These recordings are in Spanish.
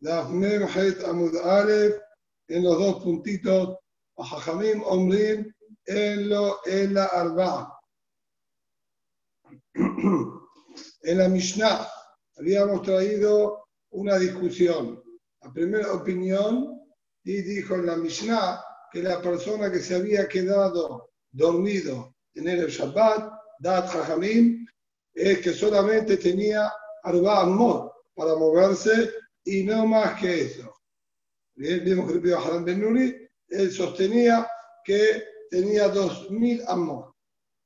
la Amud en los dos puntitos, Jajamim Omrim, en lo en la Arba. En la Mishnah habíamos traído una discusión. La primera opinión, y dijo en la Mishnah que la persona que se había quedado dormido en el Shabbat, Dat Jajamim, es que solamente tenía Arba Amot para moverse y no más que eso. Bien, vimos que el Haram Ben Nuri, él sostenía que tenía 2000 Amot.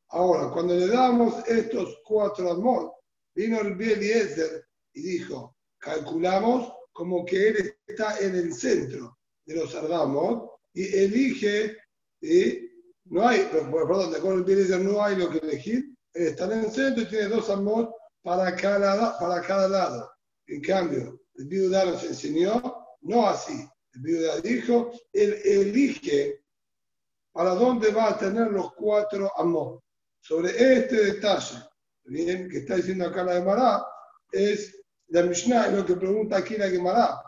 Ahora, cuando le damos estos cuatro Amot, vino el Eliezer y dijo, calculamos como que él está en el centro de los Amot y elige, y no hay, perdón, de acuerdo Eliezer no hay lo que elegir, él está en el centro y tiene dos Amot para cada, para cada lado. En cambio, el Biudá nos enseñó, no así. El Biudá dijo, él elige para dónde va a tener los cuatro amor. Sobre este detalle, bien, que está diciendo acá la Gemara, es la Mishnah, lo que pregunta aquí la Gemara.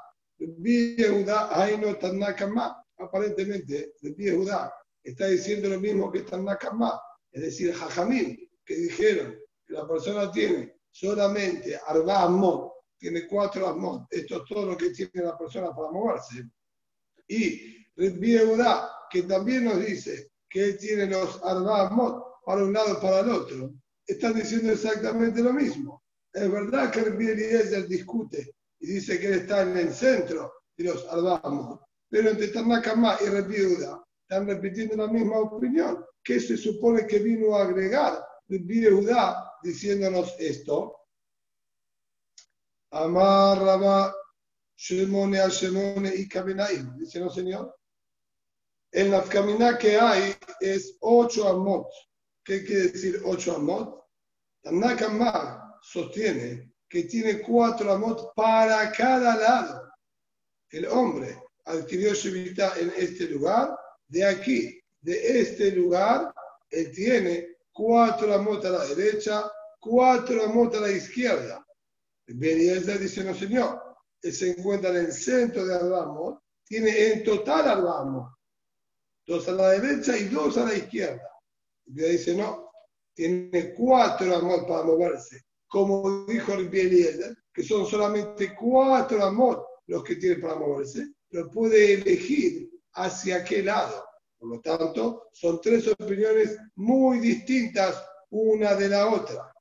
Aparentemente, el Judá está diciendo lo mismo que Tanakama, es decir, Jajamín, que dijeron que la persona tiene solamente Arba Amor, tiene cuatro Amor, esto es todo lo que tiene la persona para moverse. Y Rebbi que también nos dice que él tiene los Amor para un lado para el otro, están diciendo exactamente lo mismo. Es verdad que Eliezer discute y dice que él está en el centro de los Amor, pero entre Tanakama y Rebbi están repitiendo la misma opinión. que se supone que vino a agregar? Rebbi diciéndonos esto. Amar Rabba Shemone a Shemone y Kabenaim. Dice, no, señor. En la caminá que hay es ocho amot. ¿Qué quiere decir ocho amot? Tanakamar sostiene que tiene cuatro amot para cada lado. El hombre adquirió su vida en este lugar, de aquí, de este lugar, él tiene cuatro amot a la derecha, cuatro amot a la izquierda. Eliezer dice, no señor, él se encuentra en el centro de Arbamot, tiene en total Arbamot, dos a la derecha y dos a la izquierda. Y dice, no, tiene cuatro amot para moverse, como dijo el Eliezer, que son solamente cuatro amot los que tiene para moverse, pero puede elegir hacia qué lado. Por lo tanto, son tres opiniones muy distintas una de la otra.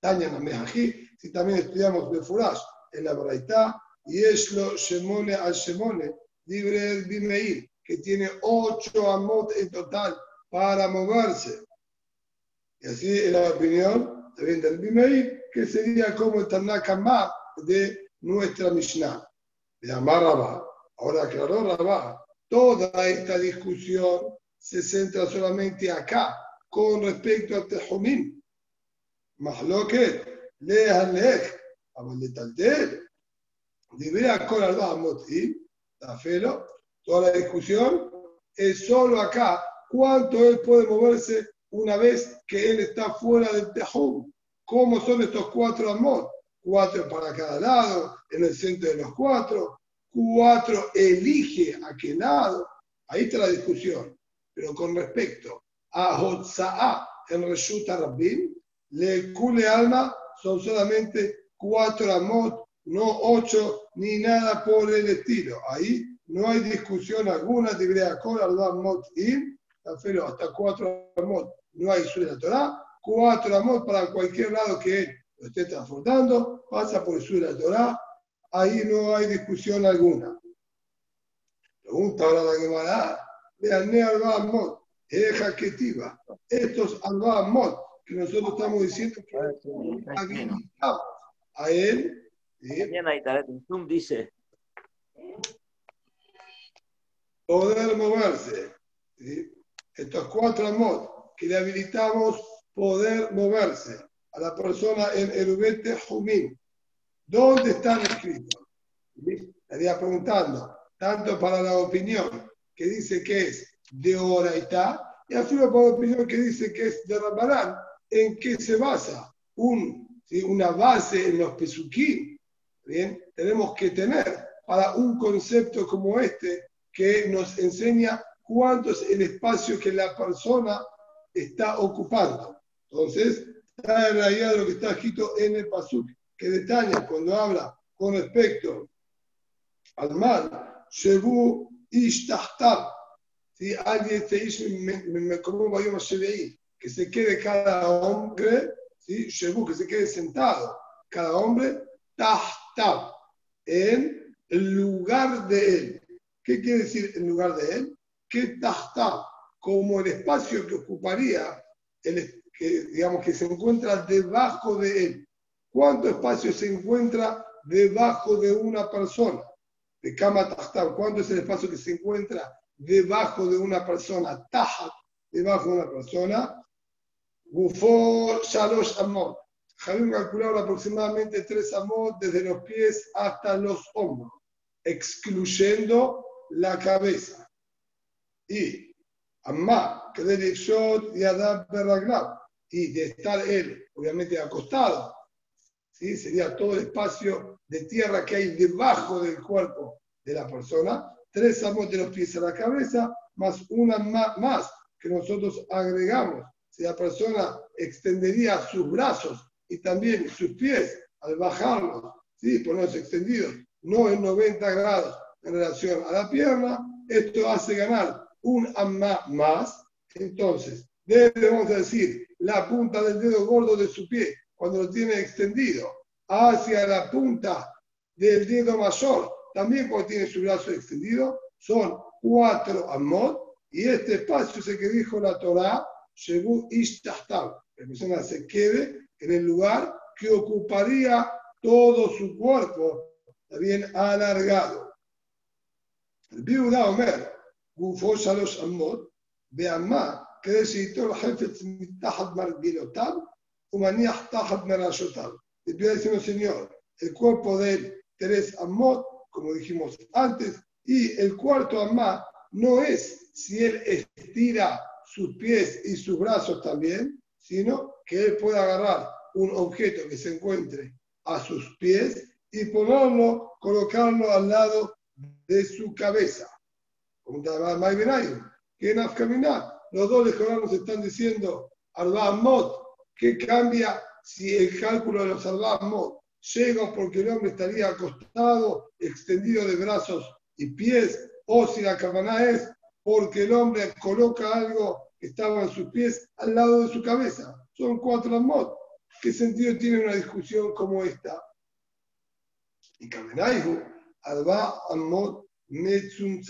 Taña aquí, si también estudiamos Befurash en la Braitá, y es lo Shemone al Shemone, libre Bimeir, que tiene ocho amot en total para moverse. Y así es la opinión también del Bimeir, que sería como el Tanakama de nuestra Mishnah. De Amar Rabá. Ahora aclaró Rabá, toda esta discusión se centra solamente acá, con respecto al Tejumim. Mahloket, lehalech, amaletaltel, Libera con Alba Moti, Tafelo, toda la discusión es solo acá cuánto él puede moverse una vez que él está fuera del Tejum. ¿Cómo son estos cuatro amot? Cuatro para cada lado, en el centro de los cuatro. Cuatro elige a qué lado. Ahí está la discusión. Pero con respecto a Hotza'a en Reshuta Rabbim, le cule alma son solamente cuatro amot, no ocho ni nada por el estilo. Ahí no hay discusión alguna, debería con amot im, hasta cuatro amot no hay sur la Torah, cuatro amot para cualquier lado que él lo esté transportando, pasa por sur la Torah, ahí no hay discusión alguna. Pregunta ahora la Gemara, vean, ne amot, eja ketiva, estos amot que nosotros estamos diciendo que a él. Zoom dice. Poder moverse. Estos cuatro amot que le habilitamos poder moverse a la persona en Erubete Jumín. ¿Dónde están escritos? Estaría preguntando, tanto para la opinión que dice que es de hora y está, y así para la opinión que dice que es de Rambarán, ¿en qué se basa? Un, una base en los pesuquín, Bien, tenemos que tener para un concepto como este que nos enseña cuánto es el espacio que la persona está ocupando. Entonces, está en realidad lo que está escrito en el Pasuk, que detalla cuando habla con respecto al mal, Shebu Ishtahtab, si alguien se hizo, como que se quede cada hombre, ¿sí? Que se quede sentado, cada hombre, Tahtab, en el lugar de él. ¿Qué quiere decir en lugar de él? Que Tahtab, como el espacio que ocuparía, el, que, digamos que se encuentra debajo de él. ¿Cuánto espacio se encuentra debajo de una persona? De Kama Tahtab, ¿cuánto es el espacio que se encuentra debajo de una persona? Tahat, debajo de una persona. Gufo Shalosh Amor. Javier calculado aproximadamente tres amot desde los pies hasta los hombros, excluyendo la cabeza. Y Amma, que de y Adab Berraglab, y de estar él, obviamente, acostado, ¿sí? sería todo el espacio de tierra que hay debajo del cuerpo de la persona, tres amos de los pies a la cabeza, más una más que nosotros agregamos. Si la persona extendería sus brazos y también sus pies al bajarlos, ¿sí? ponerlos extendidos, no en 90 grados en relación a la pierna, esto hace ganar un amma más. Entonces, debemos decir la punta del dedo gordo de su pie, cuando lo tiene extendido, hacia la punta del dedo mayor, también cuando tiene su brazo extendido, son cuatro amot, y este espacio es el que dijo la Torah, según Ishtahtab, la persona se quede en el lugar que ocuparía todo su cuerpo, bien alargado. El Biuda Omer, Gufo Shalosh Amot, Beamá, כדי שייטול חפץ מתחת מרגילותיו ומניח תחת מרשותיו. Empieza diciendo, Señor, el cuerpo de él, tres amot, como dijimos antes, y el cuarto amá no es si él estira sus pies y sus brazos también, sino que él pueda agarrar un objeto que se encuentre a sus pies y ponerlo, colocarlo al lado de su cabeza. Como que en Afkaminat los dos nos están diciendo Arba que cambia si el cálculo de los Arba llega porque el hombre estaría acostado, extendido de brazos y pies, o si la cabana es porque el hombre coloca algo que estaba en sus pies al lado de su cabeza. Son cuatro Amot. ¿Qué sentido tiene una discusión como esta? Y Kamenaihu, Arba Amot Metzum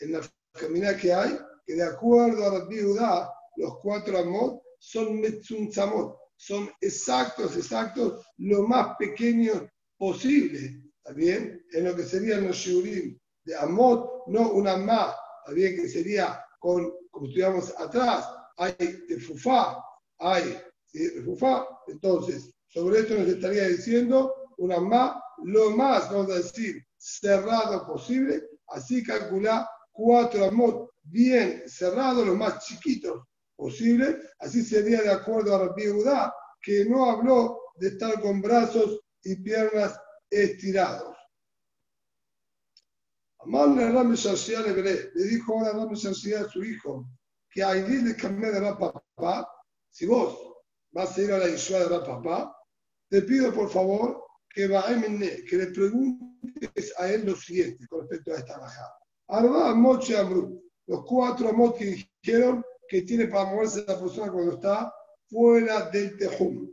En la camina que hay, que de acuerdo a Rabbi Judá, los cuatro amot son metzunzamot, son exactos, exactos, lo más pequeños posible, ¿está? En lo que serían los shiurim de amot, no una más, ¿está bien? Que sería con, como estudiamos atrás, hay tefufá, hay tefufá, entonces, sobre esto nos estaría diciendo una más, lo más, vamos a decir, cerrado posible, así calcula cuatro amot bien cerrados, los más chiquitos posible. Así sería de acuerdo a Rabbi Judá, que no habló de estar con brazos y piernas estirados. Amarle le le dijo ahora Rami a su hijo, que hay de cambiar de papá, si vos vas a ir a la isla de papá, te pido por favor que, que le preguntes a él lo siguiente con respecto a esta bajada. Arba Moche Amru, los cuatro amot que dijeron que tiene para moverse la persona cuando está fuera del tejum.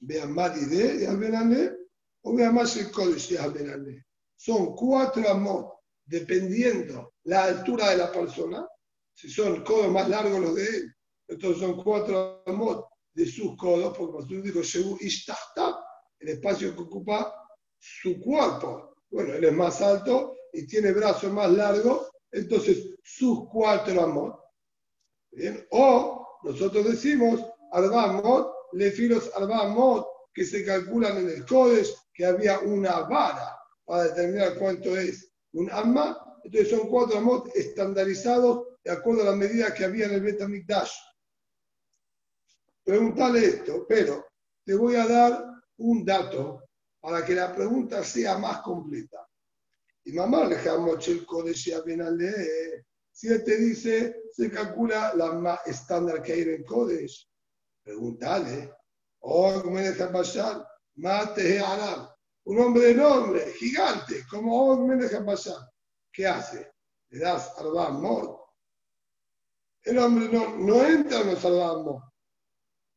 Vean más de Albenale o vean más el códice de Son cuatro amot dependiendo la altura de la persona. Si son codos más largos los de él, entonces son cuatro amot de sus codos, porque tú dijo el espacio que ocupa su cuerpo. Bueno, él es más alto y tiene brazos más largos, entonces sus cuatro amot. O nosotros decimos arbamot, lefilos arbamot, que se calculan en el Codes, que había una vara para determinar cuánto es un amma. Entonces son cuatro amot estandarizados de acuerdo a la medida que había en el Betamikdash. Preguntale esto, pero te voy a dar un dato para que la pregunta sea más completa. Y mamá le el código leer. Si él te dice, se calcula la más estándar que hay en el código, pregúntale. Oh, me deja pasar, mate Arab. Un hombre enorme, gigante, como me deja pasar. ¿Qué hace? Le das Mod. El hombre no, entra en los Mod.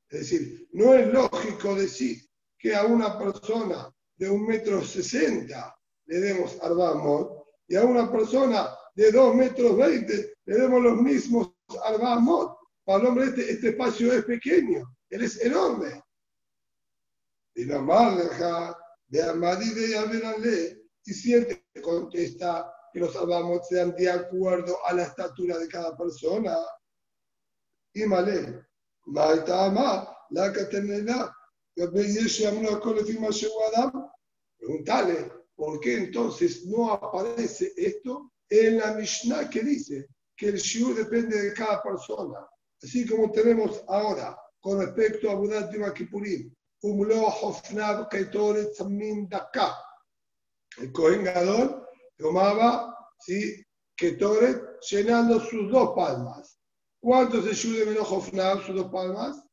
Es decir, no es lógico decir que a una persona de un metro sesenta le demos Mod y a una persona de dos metros veinte le demos los mismos Mod. Para el hombre este, este espacio es pequeño, él es enorme. Y la marja de Amadi de Aberanle, y si él te contesta que los Mod sean de acuerdo a la estatura de cada persona, y Malé, Maitama, la Catenela, Preguntale, ¿por qué entonces no aparece esto en la Mishnah que dice que el shiur depende de cada persona? Así como tenemos ahora con respecto a Budat de Kipurim, Umlo Hofnab Ketoret Samin Daka. El Kohen Gadol tomaba ¿sí? Ketoret llenando sus dos palmas. ¿Cuántos es de Melo Hofnab, sus dos palmas?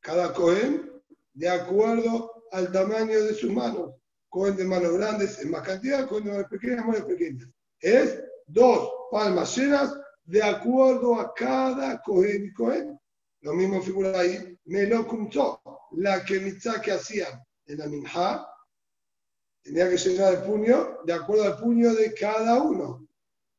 Cada Kohen de acuerdo al tamaño de sus manos. Cohen de manos grandes en más cantidad, Cohen de manos pequeñas, manos pequeñas. Es dos palmas llenas de acuerdo a cada Cohen y Cohen. Lo mismo figura ahí, me lo contó, la que que hacían en la minja, tenía que llenar el puño de acuerdo al puño de cada uno.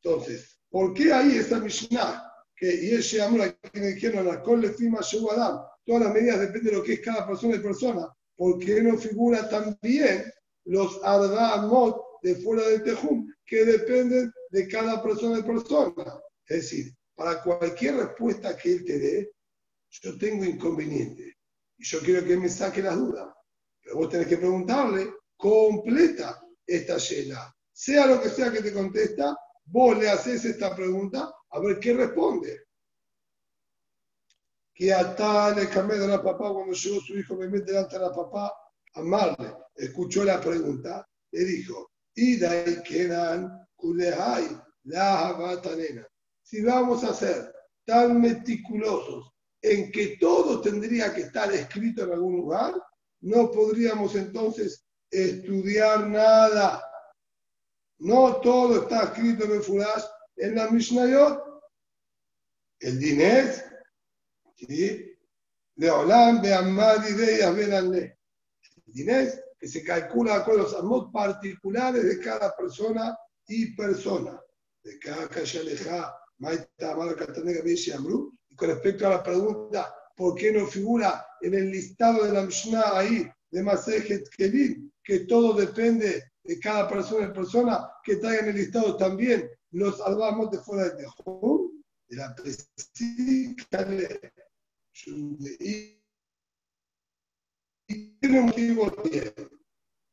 Entonces, ¿por qué ahí esta Mishnah? Que y ese amor me dijeron la cole fima Adam, todas las medidas dependen de lo que es cada persona y persona. ¿Por qué no figura también los Ardamot de fuera del Tejum, que dependen de cada persona y persona? Es decir, para cualquier respuesta que él te dé, yo tengo inconveniente. Y yo quiero que me saque las dudas. Pero vos tenés que preguntarle, completa esta llena. Sea lo que sea que te contesta, vos le haces esta pregunta a ver qué responde que tal le cambió de la papá cuando llegó su hijo me mete delante de la papá amarle. Escuchó la pregunta, le dijo, y ahí quedan kulehai la nena. Si vamos a ser tan meticulosos en que todo tendría que estar escrito en algún lugar, no podríamos entonces estudiar nada. No todo está escrito en el Furash, en la Mishnayot. El dinés ¿sí? de Olam, de Amadi, de Yabenanle. Dinés que se calcula con los amot particulares de cada persona y persona. De cada Kashaleja, Maita, Malakatanega, Amru. Con respecto a la pregunta, ¿por qué no figura en el listado de la Mishnah ahí, de Masejet Kelim, que todo depende de cada persona y persona, que traigan el listado también los albamos de fuera de Tejum, de la y tiene motivo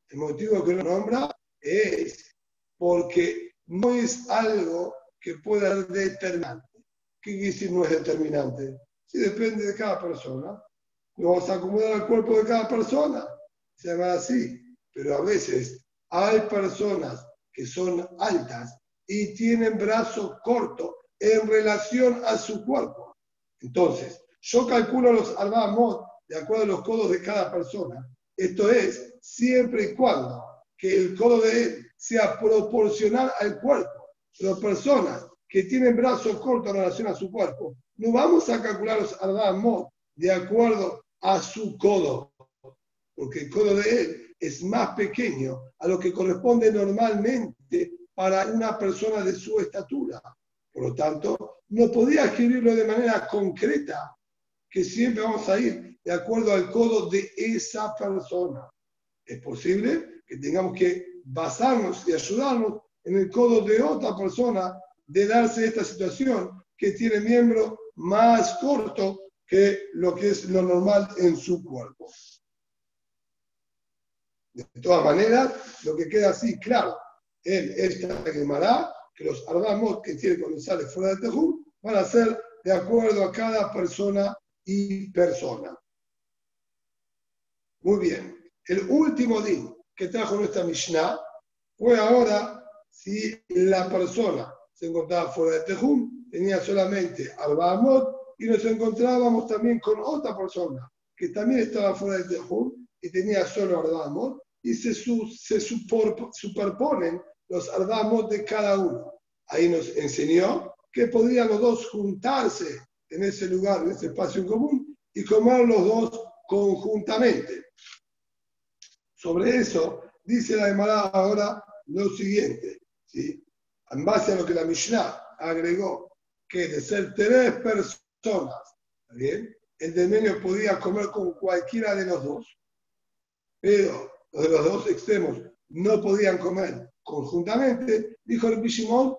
El motivo que lo nombra es porque no es algo que pueda ser determinante. ¿Qué quiere decir no es determinante? Si depende de cada persona. No vamos a acomodar al cuerpo de cada persona. Se llama así. Pero a veces hay personas que son altas y tienen brazos cortos en relación a su cuerpo. Entonces, yo calculo los albamos de acuerdo a los codos de cada persona. Esto es, siempre y cuando que el codo de él sea proporcional al cuerpo. Las personas que tienen brazos cortos en relación a su cuerpo, no vamos a calcular los albamos de acuerdo a su codo, porque el codo de él es más pequeño a lo que corresponde normalmente para una persona de su estatura. Por lo tanto, no podía escribirlo de manera concreta que siempre vamos a ir de acuerdo al codo de esa persona. Es posible que tengamos que basarnos y ayudarnos en el codo de otra persona de darse esta situación que tiene miembro más corto que lo que es lo normal en su cuerpo. De todas maneras, lo que queda así claro en esta quemará, que los ardamos que tiene cuando sale fuera del tejú van a ser de acuerdo a cada persona y persona. Muy bien. El último din que trajo nuestra Mishnah fue ahora si la persona se encontraba fuera de Tejum, tenía solamente Arba Amot, y nos encontrábamos también con otra persona que también estaba fuera de Tejum y tenía solo Arba Amot, y se, se superponen los Arba de cada uno. Ahí nos enseñó que podrían los dos juntarse en ese lugar, en ese espacio en común, y comer los dos conjuntamente. Sobre eso dice la Emara ahora lo siguiente, ¿sí? En base a lo que la Mishnah agregó, que de ser tres personas, bien? el demonio podía comer con cualquiera de los dos, pero los de los dos extremos no podían comer conjuntamente, dijo el Bishimon,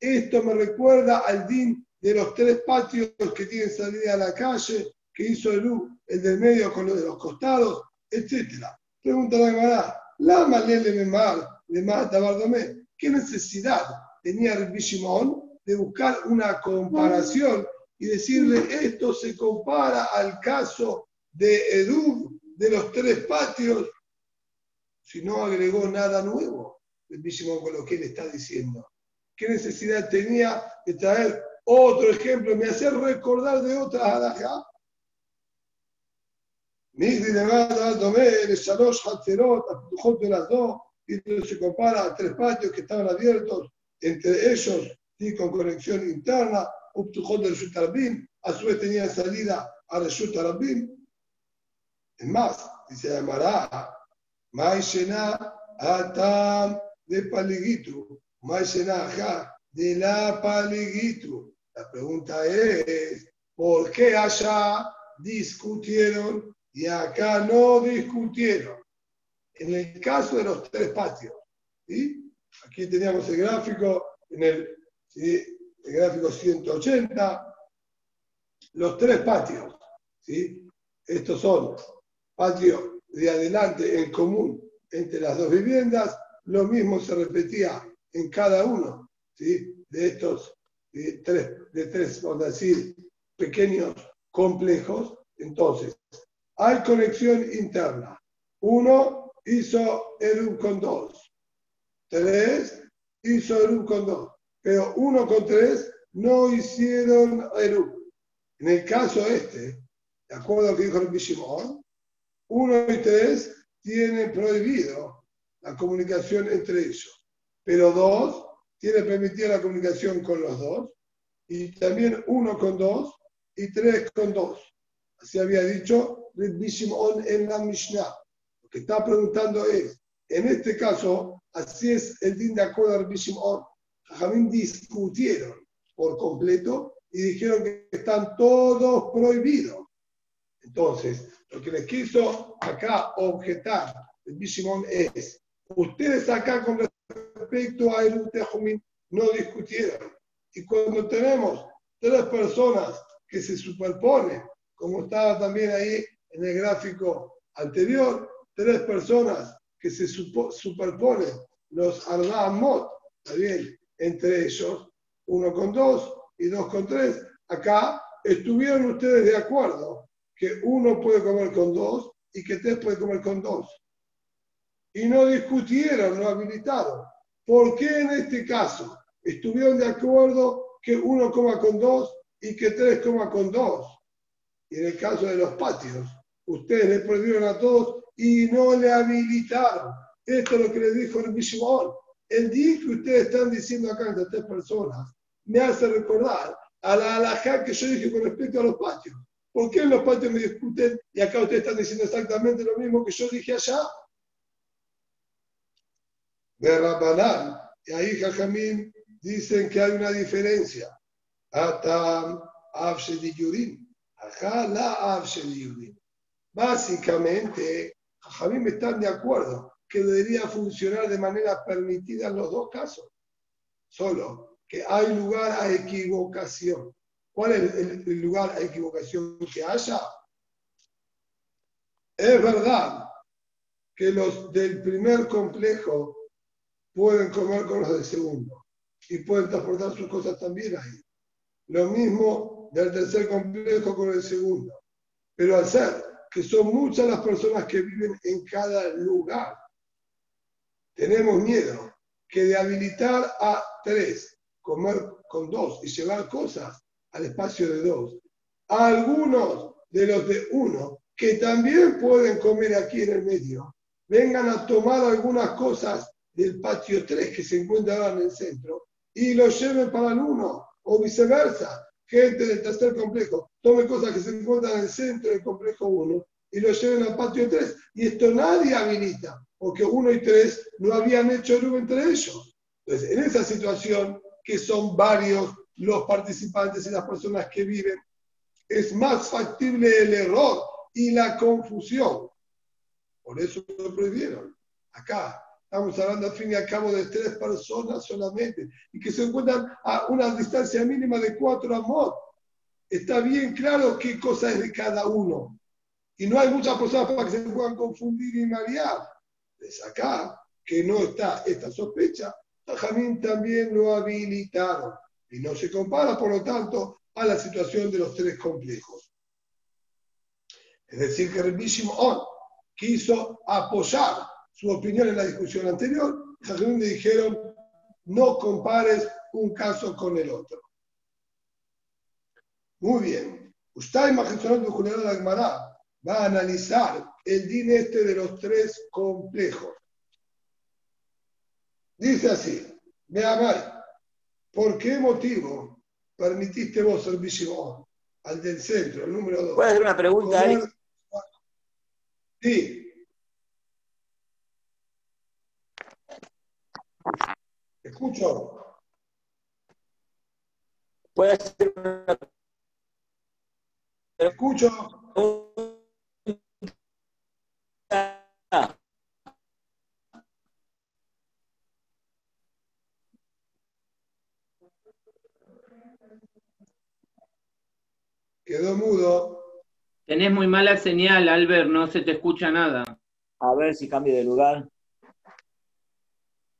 esto me recuerda al din de los tres patios que tienen salida a la calle, que hizo el, el del medio con los de los costados, etc. Pregunta la Gemara, la malele mal, le mata Bardomé, ¿qué necesidad tenía el Bishimon de buscar una comparación y decirle esto se compara al caso de Edu de los tres patios si no agregó nada nuevo el Bishimon con lo que él está diciendo. ¿Qué necesidad tenía de traer otro ejemplo? Me hace recordar de otra halajá. Migdi de Mada, Domé, Shalosh, Hatzerot, de las dos, y se compara a tres patios que estaban abiertos, entre ellos, y con conexión interna, Uptujot del Shutarbim, a su vez tenía salida a Reshut Es más, dice llamará Maishena Atam de Paligitu, Maishena Ajá de la Paligitu. La pregunta es, ¿por qué allá discutieron y acá no discutieron? En el caso de los tres patios, ¿sí? Aquí teníamos el gráfico, en el, gráfico 180, los tres patios, ¿sí? estos son patios de adelante en común entre las dos viviendas, lo mismo se repetía en cada uno ¿sí? de estos de tres, de tres, vamos a decir, pequeños complejos. Entonces, hay conexión interna. Uno hizo el con dos. Tres hizo el con dos. Pero uno con tres no hicieron el En el caso este, de acuerdo a lo que dijo el Bishimon, 1 y 3 tienen prohibido la comunicación entre ellos, pero 2 tiene permitida la comunicación con los dos, y también 1 con 2 y 3 con 2. Así había dicho Shimon en la Mishnah. Lo que está preguntando es, en este caso, así es el din de acuerdo a Rabbi Shimon. Discutieron por completo y dijeron que están todos prohibidos. Entonces, lo que les quiso acá objetar el Bishimon es, ustedes acá con respecto a el Tejumín no discutieron. Y cuando tenemos tres personas que se superponen, como estaba también ahí en el gráfico anterior, tres personas que se superponen, los Ardamot, ¿está bien? Entre ellos, uno con dos y dos con tres, acá estuvieron ustedes de acuerdo que uno puede comer con dos y que tres puede comer con dos. Y no discutieron, no habilitaron. ¿Por qué en este caso estuvieron de acuerdo que uno coma con dos y que tres coma con dos? Y en el caso de los patios, ustedes le prohibieron a todos y no le habilitaron. Esto es lo que le dijo el Bishimon. El día que ustedes están diciendo acá entre tres personas me hace recordar a la alajá que yo dije con respecto a los patios. ¿Por qué en los patios me discuten y acá ustedes están diciendo exactamente lo mismo que yo dije allá? De Rabbanán, y ahí Jajamín dicen que hay una diferencia. Atam Yurim. Acá la Yurim. Básicamente, Jajamín están de acuerdo que debería funcionar de manera permitida en los dos casos. Solo que hay lugar a equivocación. ¿Cuál es el, lugar a equivocación que haya? Es verdad que los del primer complejo pueden comer con los del segundo y pueden transportar sus cosas también ahí. Lo mismo del tercer complejo con el segundo. Pero al ser que son muchas las personas que viven en cada lugar, tenemos miedo que de habilitar a tres, comer con dos y llevar cosas al espacio de dos, a algunos de los de uno que también pueden comer aquí en el medio, vengan a tomar algunas cosas del patio 3 que se encuentra ahora en el centro y lo lleven para el 1 o viceversa. Gente del tercer complejo tome cosas que se encuentran en el centro del complejo 1 y lo lleven al patio 3. Y esto nadie habilita, porque 1 y 3 no habían hecho luz entre ellos. Entonces, en esa situación, que son varios los participantes y las personas que viven, es más factible el error y la confusión. Por eso lo prohibieron. Acá estamos hablando al fin y al cabo de tres personas solamente y que se encuentran a una distancia mínima de cuatro amot. Está bien claro qué cosa es de cada uno. Y no hay muchas personas para que se puedan confundir y marear. Es acá que no está esta sospecha. Jamín también lo habilitaron. Y no se compara, por lo tanto, a la situación de los tres complejos. Es decir, que Rabbi Shimon quiso apoyar su opinión en la discusión anterior, y le dijeron, no compares un caso con el otro. Muy bien. Usted, Majestonot Julián de Agmará, va a analizar el din este de los tres complejos. Dice así, me amáis, ¿por qué motivo permitiste vos el al del centro, el número dos? ¿Puedo hacer una pregunta, Ari? Sí. Escucho. ¿Puedo hacer una Escucho. Quedó mudo. Tenés muy mala señal, Albert, no se te escucha nada. A ver si cambio de lugar.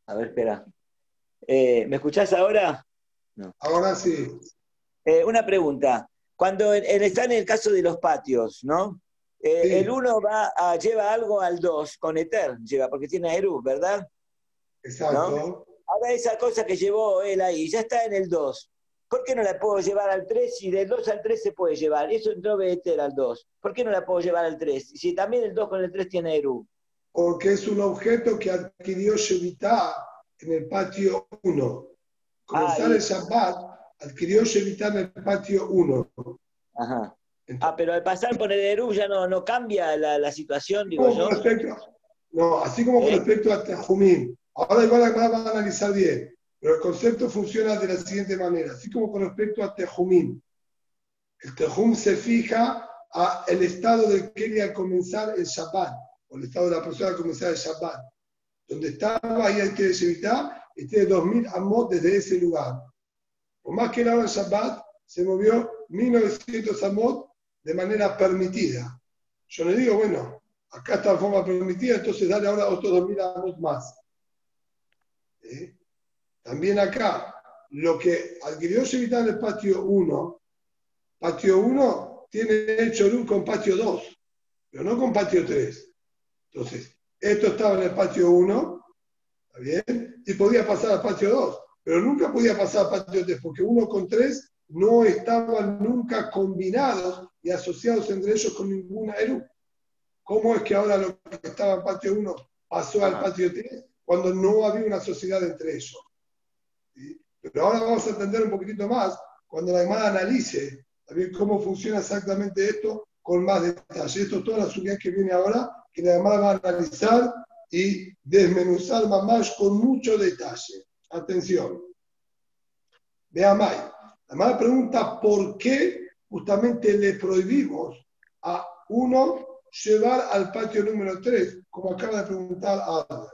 A ver, espera. Eh, ¿Me escuchás ahora? Ahora sí. Eh, una pregunta. Cuando en- en- está en el caso de los patios, ¿no? Eh, Sí. El uno va a, lleva algo al 2 con Eter, lleva, porque tiene a Eru, ¿verdad? Exacto. Ahora esa cosa que llevó él ahí, ya está en el 2. ¿Por qué no la puedo llevar al 3 si del 2 al 3 se puede llevar? Eso entró Beter al 2. ¿Por qué no la puedo llevar al 3? Si también el 2 con el 3 tiene Eru. Porque es un objeto que adquirió Shevitá en el patio 1. Comenzar Ah, el Shabbat, adquirió Shevitá en el patio 1. Ajá. Entonces, Ah, pero al pasar por el Eru ya no, no cambia la, la situación, digo yo. con respecto, no, así como con ¿Eh? respecto a Tejumín. Ahora igual la Gemara va a analizar bien, pero el concepto funciona de la siguiente manera. Así como con respecto a Tejumín. El Tejum se fija a el estado del que al comenzar el Shabbat, o el estado de la persona al comenzar el Shabbat. Donde estaba ahí el que evitar, este 2000 amot desde ese lugar. Por más que era hora Shabbat, se movió 1900 amot de manera permitida. Yo le digo, bueno, acá está de forma permitida, entonces dale ahora otros 2000 amot más. ¿Eh? También acá, lo que adquirió Shevitá en el patio 1, patio 1 tiene hecho luz con patio 2, pero no con patio 3. Entonces, esto estaba en el patio 1, ¿está bien? Y podía pasar al patio 2, pero nunca podía pasar al patio 3, porque 1 con 3 no estaban nunca combinados y asociados entre ellos con ninguna Eru. ¿Cómo es que ahora lo que estaba en patio 1 pasó al patio 3 cuando no había una sociedad entre ellos? ¿Sí? Pero ahora vamos a entender un poquitito más cuando la Gemara analice también cómo funciona exactamente esto con más detalle. Esto es toda la subida que viene ahora, que la Gemara va a analizar y desmenuzar más con mucho detalle. Atención. Vea. La Gemara pregunta por qué justamente le prohibimos a uno llevar al patio número 3, como acaba de preguntar Albert.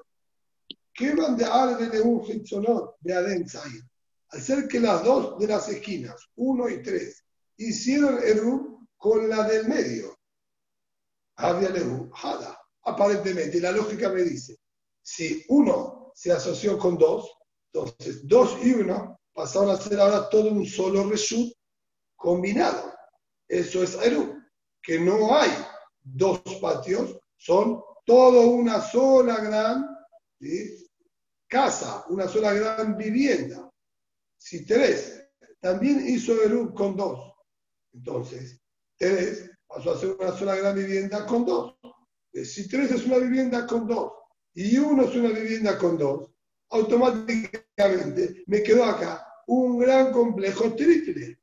¿Qué van de Arde de un Hitzonot de Adensai? Al ser que las dos de las esquinas, 1 y 3, hicieron Eru con la del medio. Eru, Hada. Aparentemente, la lógica me dice, si uno se asoció con dos, entonces dos y uno pasaron a ser ahora todo un solo reshut combinado. Eso es Eru, que no hay dos patios, son todo una sola gran casa, una sola gran vivienda, si tres también hizo Eruv con dos, entonces tres pasó a ser una sola gran vivienda con dos. Eh, si tres es una vivienda con dos y uno es una vivienda con dos, automáticamente me quedó acá un gran complejo triple,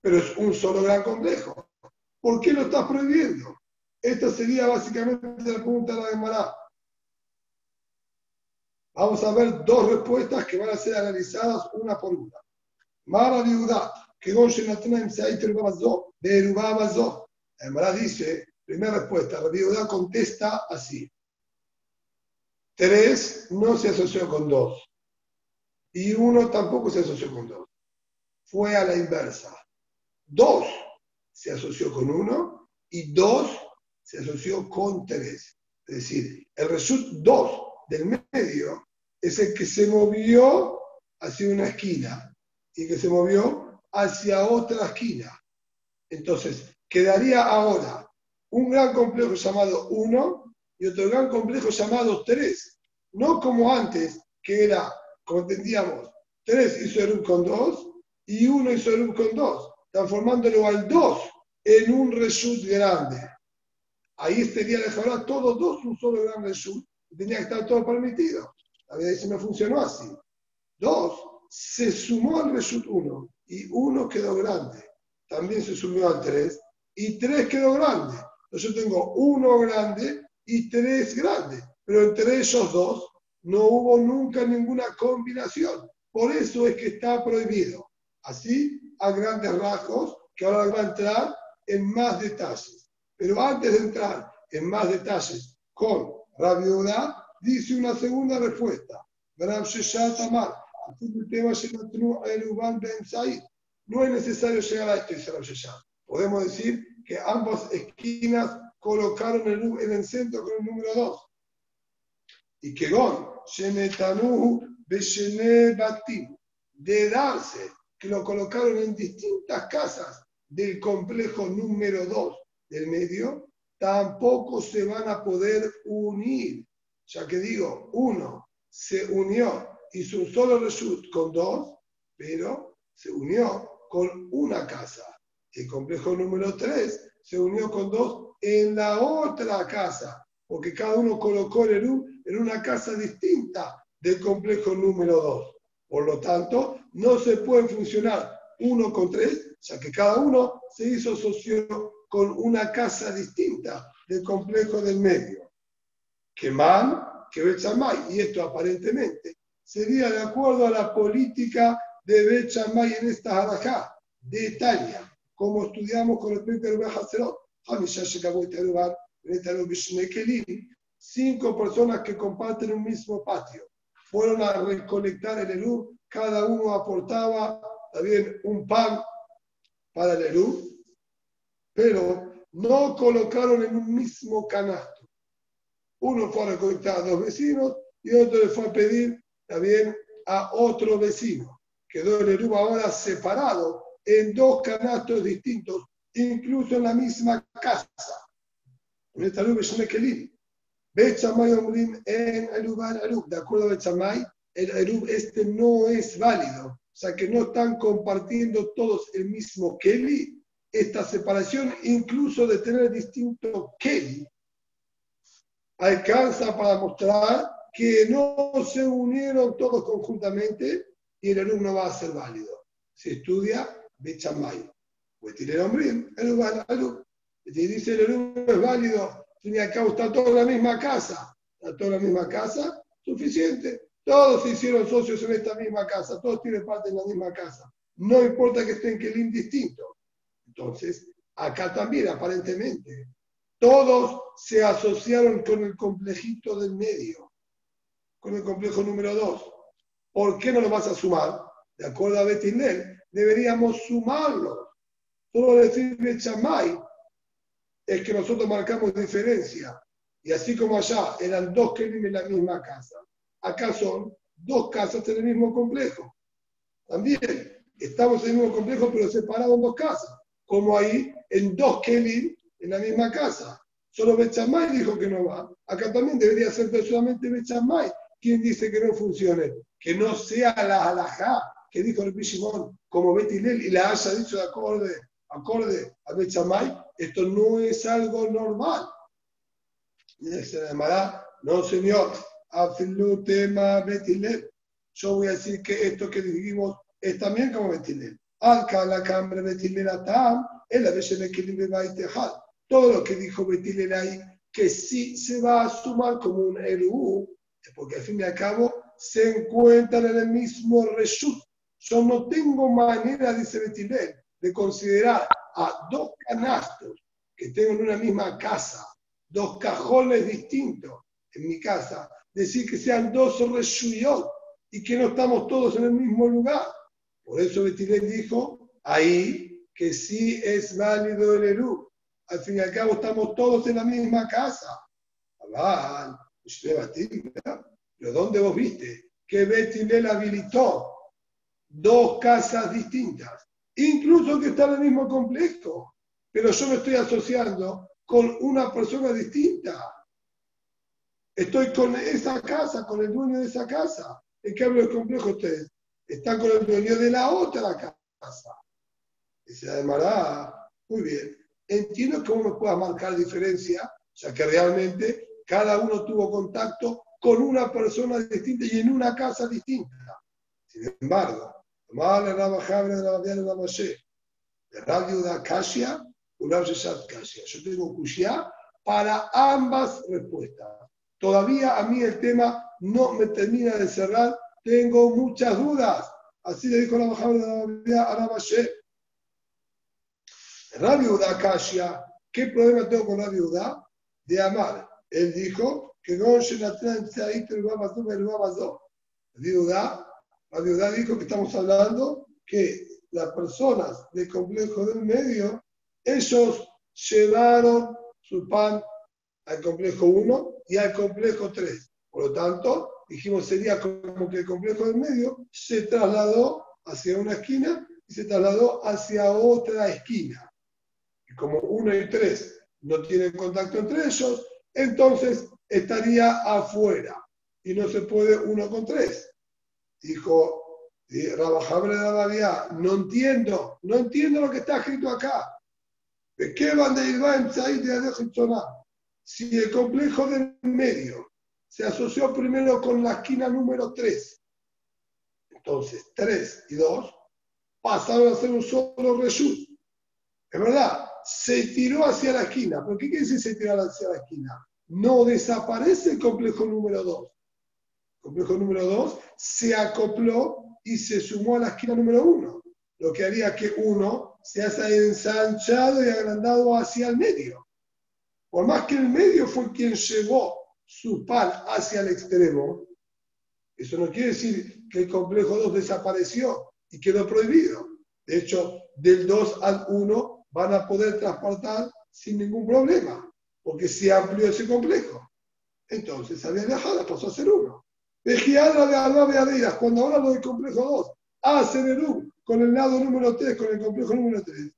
pero es un solo gran complejo. ¿Por qué lo estás prohibiendo? Esta sería básicamente la pregunta de la demora. Vamos a ver dos respuestas que van a ser analizadas una por una. Mara viuda, que de La demora dice, primera respuesta, la viuda contesta así. Tres no se asoció con dos. Y uno tampoco se asoció con dos. Fue a la inversa. Dos se asoció con uno y dos se asoció con tres. Es decir, el result dos del medio es el que se movió hacia una esquina y que se movió hacia otra esquina. Entonces, quedaría ahora un gran complejo llamado 1 y otro gran complejo llamado 3. No como antes, que era, como entendíamos, 3 hizo el con 2 y 1 hizo el con 2, transformándolo al 2 en un result grande. Ahí estaría de todos dos un solo gran result tenía que estar todo permitido. La vida dice, no funcionó así. Dos, se sumó al result 1 y 1 quedó grande. También se sumió al 3 y 3 quedó grande. Entonces yo tengo 1 grande y 3 grande. Pero entre esos dos no hubo nunca ninguna combinación. Por eso es que está prohibido. Así, a grandes rasgos, que ahora va a entrar en más detalles. Pero antes de entrar en más detalles con Rabiuda, dice una segunda respuesta. No es necesario llegar a esto, dice Rav Podemos decir que ambas esquinas colocaron el, en el centro con el número 2. Y que Gon, de darse, que lo colocaron en distintas casas del complejo número 2 del medio, tampoco se van a poder unir. Ya que digo, uno se unió, hizo un solo result con dos, pero se unió con una casa. El complejo número 3 se unió con dos en la otra casa, porque cada uno colocó el ERU en una casa distinta del complejo número 2. Por lo tanto, no se puede funcionar uno con tres, ya que cada uno se hizo socio con una casa distinta del complejo del medio. Que Man, que Bechamay, y esto aparentemente sería de acuerdo a la política de Bechamay en esta halajá de Italia, como estudiamos con respecto al Hacerot. Cinco personas que comparten un mismo patio fueron a recolectar el Elú, cada uno aportaba también un pan para el Elú, pero no colocaron en un mismo canasto. Uno fue a recolectar a dos vecinos y otro le fue a pedir también a otro vecino. Quedó el Erub ahora separado en dos canastos distintos, incluso en la misma casa. Erub Erub De acuerdo a Bechamay, el Erub este no es válido. O sea que no están compartiendo todos el mismo Kelly. Esta separación, incluso de tener distinto Kelly, alcanza para mostrar que no se unieron todos conjuntamente y el alumno va a ser válido. Se estudia Bechamay. Pues tiene el hombre, el Y dice el alumno es válido, tiene acá está toda la misma casa. Está toda la misma casa, suficiente. Todos se hicieron socios en esta misma casa, todos tienen parte en la misma casa. No importa que estén que el distinto. Entonces, acá también, aparentemente, todos se asociaron con el complejito del medio, con el complejo número 2. ¿Por qué no lo vas a sumar? De acuerdo a Betinel, deberíamos sumarlo. Solo decir Bechamay es que nosotros marcamos diferencia. Y así como allá eran dos que viven en la misma casa, acá son dos casas en el mismo complejo. También estamos en el mismo complejo, pero separados en dos casas. Como ahí en dos Kelim en la misma casa. Solo Bechamay dijo que no va. Acá también debería ser solamente Bechamay ¿quién dice que no funcione? Que no sea la halajá que dijo el Bishimón como Betilel y la haya dicho de acorde, acorde a Bechamay, esto no es algo normal. Y se llamará, no señor, afilu tema Betilel. Yo voy a decir que esto que dijimos es también como Betilel. Alca la cámara Betilel atam, el a Todo lo que dijo Betilel ahí, que sí se va a sumar como un Eru, porque al fin y al cabo se encuentran en el mismo reshut. Yo no tengo manera, dice Betilel, de considerar a dos canastos que tengo en una misma casa, dos cajones distintos en mi casa, decir que sean dos reshuyot y que no estamos todos en el mismo lugar. Por eso Betilel dijo ahí que sí es válido el Eru. Al fin y al cabo estamos todos en la misma casa. Pero ¿dónde vos viste que Betilel habilitó dos casas distintas? Incluso que está en el mismo complejo. Pero yo me estoy asociando con una persona distinta. Estoy con esa casa, con el dueño de esa casa. ¿En qué hablo del complejo ustedes? Están con el dueño de la otra casa. Se llamará, muy bien. Entiendo que uno pueda marcar diferencia, sea que realmente cada uno tuvo contacto con una persona distinta y en una casa distinta. Sin embargo, la rama de la de la de radio de Acacia, una Kasia. Yo tengo Kushia para ambas respuestas. Todavía a mí el tema no me termina de cerrar, tengo muchas dudas. Así le dijo la bajada de la Arabaché. Rabbi Udá Kashia, ¿qué problema tengo con Rabbi Udá? De amar. Él dijo que no se el Rabbi Udá dijo que estamos hablando que las personas del complejo del medio, ellos llevaron su pan al complejo 1 y al complejo 3. Por lo tanto, dijimos sería como que el complejo del medio se trasladó hacia una esquina y se trasladó hacia otra esquina. Y como 1 y 3 no tienen contacto entre ellos, entonces estaría afuera y no se puede uno con tres. Dijo Rabajabre de la no entiendo, no entiendo lo que está escrito acá. ¿De qué van de ir de Si el complejo del medio se asoció primero con la esquina número 3, entonces 3 y 2 pasaron a ser un solo reshut. Es verdad, se tiró hacia la esquina. ¿Por qué quiere decir se tiró hacia la esquina? No desaparece el complejo número 2. Complejo número 2 se acopló y se sumó a la esquina número 1, lo que haría que uno se haya ensanchado y agrandado hacia el medio. Por más que el medio fue quien llevó su pan hacia el extremo, eso no quiere decir que el complejo 2 desapareció y quedó prohibido. De hecho, del 2 al 1 van a poder transportar sin ningún problema, porque se amplió ese complejo. Entonces, había dejado, pasó a ser uno. Vejiadra de Alba Beadeiras, cuando lo del complejo 2, hace Nerú con el lado número 3, con el complejo número 3.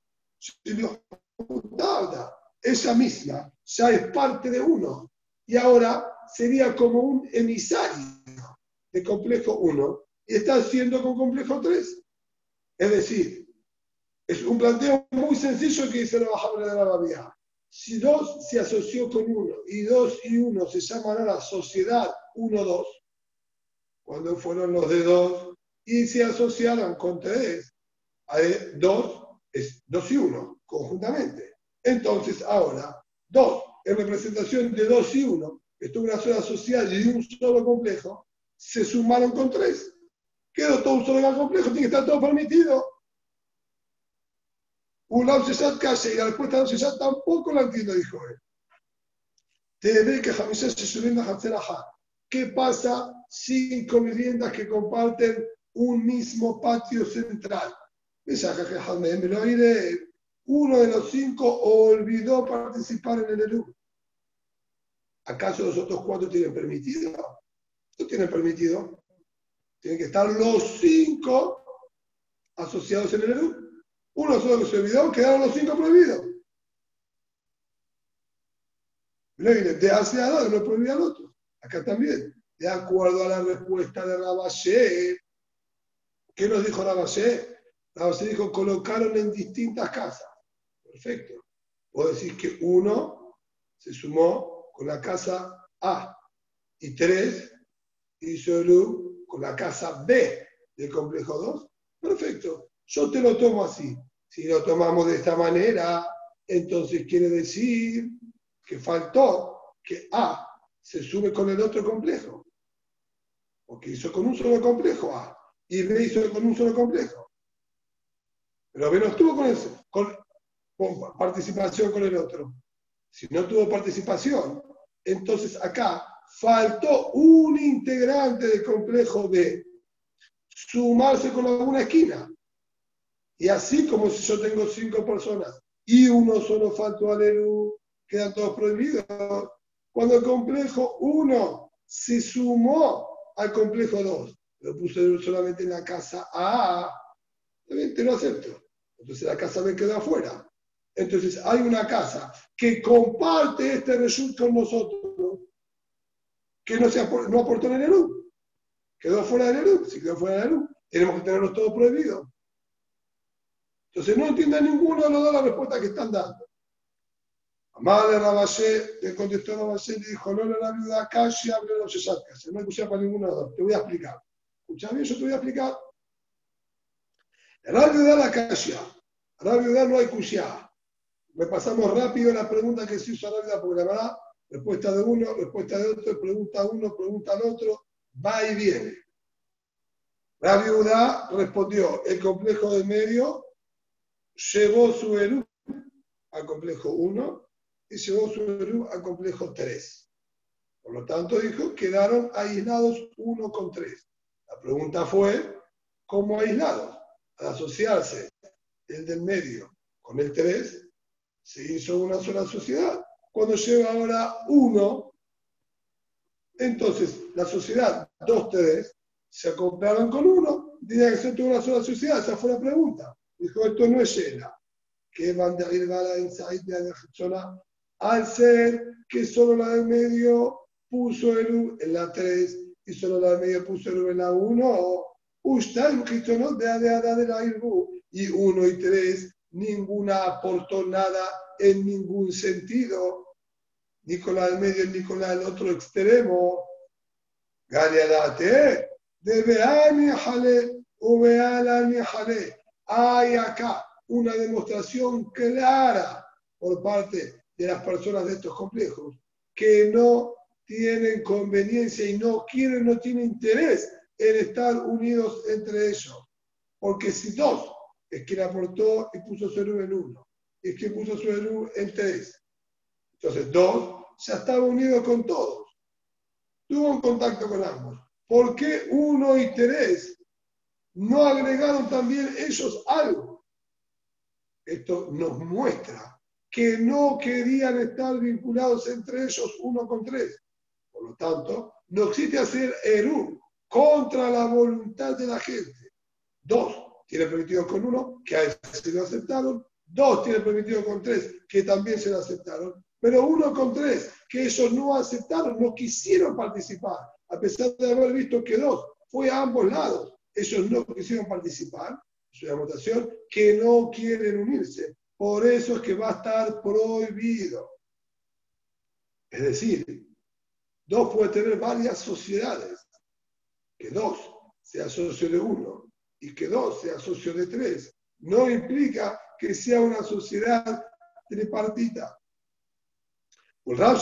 Esa misma ya es parte de uno y ahora sería como un emisario de complejo 1 y está haciendo con complejo 3. Es decir, es un planteo muy sencillo que dice la Bajabra de la Babia. Si dos se asoció con uno y dos y uno se llaman ahora sociedad 1-2, cuando fueron los de dos y se asociaron con tres, dos es dos y uno conjuntamente. Entonces ahora, dos en representación de dos y uno, que estuvo una sola sociedad y un solo complejo, se sumaron con tres. Quedó todo un solo complejo, tiene que estar todo permitido. Un se casi y la respuesta de ya tampoco la entiendo, dijo él. Te ve que Jamisá se subiendo a ¿Qué pasa cinco viviendas que comparten un mismo patio central? Uno de los cinco olvidó participar en el ERU. ¿Acaso los otros cuatro tienen permitido? No tienen permitido. Tienen que estar los cinco asociados en el ERU. Uno solo que se olvidó, quedaron los cinco prohibidos. De hacia no prohibía al otro. Acá también. De acuerdo a la respuesta de Rabashé. ¿Qué nos dijo Rabashé? Rabashé dijo, colocaron en distintas casas. Perfecto. Puedo decir que uno se sumó con la casa A y tres hizo el con la casa B del complejo 2. Perfecto. Yo te lo tomo así. Si lo tomamos de esta manera, entonces quiere decir que faltó que A se sube con el otro complejo. Porque hizo con un solo complejo A y B hizo con un solo complejo. Pero B no estuvo con, con, con participación con el otro. Si no tuvo participación, entonces acá faltó un integrante del complejo B sumarse con alguna esquina. Y así como si yo tengo cinco personas y uno solo faltó al ERU, quedan todos prohibidos. Cuando el complejo 1 se sumó al complejo 2, lo puso solamente en la casa A, te lo acepto. Entonces la casa B quedó afuera. Entonces hay una casa que comparte este resultado con nosotros, que no, se no aportó en el ERU. Quedó fuera del ERU. Si quedó fuera del ERU, tenemos que tenerlos todos prohibidos. Entonces no entiende ninguno de los dos la respuesta que están dando. Amale Rabashé, le contestó Rabashé y le dijo, no, la viuda casi abre los sesacas. No hay escuchar para los dos. Te voy a explicar. Escucha bien, yo te voy a explicar. La viuda la casia. La viuda no hay cusia. Repasamos rápido la pregunta que se hizo a la viuda, porque la verdad, respuesta de uno, respuesta de otro, pregunta uno, pregunta al otro, va y viene. La viuda respondió, el complejo de medio llevó su Eru al complejo 1 y llevó su Eru al complejo 3. Por lo tanto, dijo, quedaron aislados uno con tres. La pregunta fue, ¿cómo aislados? Al asociarse el del medio con el 3, se hizo una sola sociedad. Cuando lleva ahora uno, entonces la sociedad 2-3 se acoplaron con uno, tenía que ser toda una sola sociedad, esa fue la pregunta. Dijo, esto no es llena. Que van de ir a la inside de la al ser que solo la de medio puso el U en la 3 y solo la de medio puso el U en la 1, usted no de de de la y 1 y 3 ninguna aportó nada en ningún sentido, ni con la del medio ni con la del otro extremo. Galeadate, de Beani Jale, o Bealani Jale. Hay acá una demostración clara por parte de las personas de estos complejos que no tienen conveniencia y no quieren, no tienen interés en estar unidos entre ellos. Porque si dos es quien aportó y puso su en uno, es quien puso su en tres. Entonces, dos ya estaba unido con todos. Tuvo un contacto con ambos. ¿Por qué uno y tres no agregaron también ellos algo. Esto nos muestra que no querían estar vinculados entre ellos uno con tres. Por lo tanto, no existe hacer Eru contra la voluntad de la gente. Dos, tiene permitido con uno, que a ese se lo aceptaron. Dos, tiene permitido con tres, que también se lo aceptaron. Pero uno con tres, que ellos no aceptaron, no quisieron participar, a pesar de haber visto que dos fue a ambos lados ellos no quisieron participar, es una votación, que no quieren unirse. Por eso es que va a estar prohibido. Es decir, dos puede tener varias sociedades. Que dos sea socio de uno y que dos sea socio de tres. No implica que sea una sociedad tripartita. Por Rab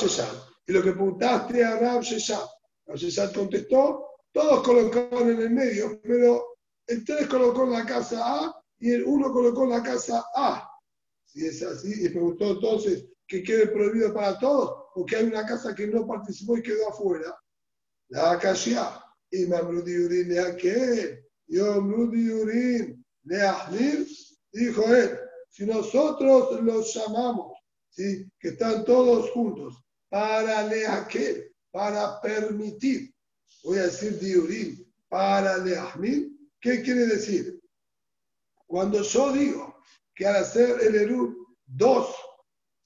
y lo que preguntaste a Rab Shesham, Rab contestó todos colocaron en el medio, pero el 3 colocó en la casa A y el 1 colocó en la casa A. Si es así, y preguntó entonces que quede prohibido para todos, o que hay una casa que no participó y quedó afuera. La acaya. Y me Urin le aquel, yo Urin le Ahnir, dijo él, si nosotros los llamamos, ¿sí? que están todos juntos, para le aquel, para permitir voy a decir diurim para leahmil, ¿qué quiere decir? Cuando yo digo que al hacer el eru dos,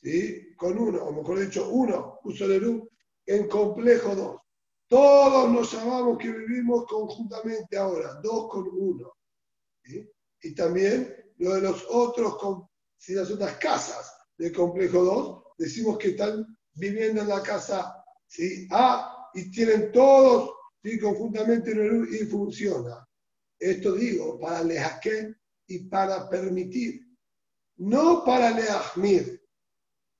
¿sí? con uno, o mejor dicho, uno puso el eru en complejo dos, Todos nos llamamos que vivimos conjuntamente ahora, dos con uno. Y también lo de los otros, con, si las otras casas del complejo 2, decimos que están viviendo en la casa ¿sí? A y tienen todos ¿sí? conjuntamente y funciona. Esto digo para lejaquén y para permitir, no para leahmir.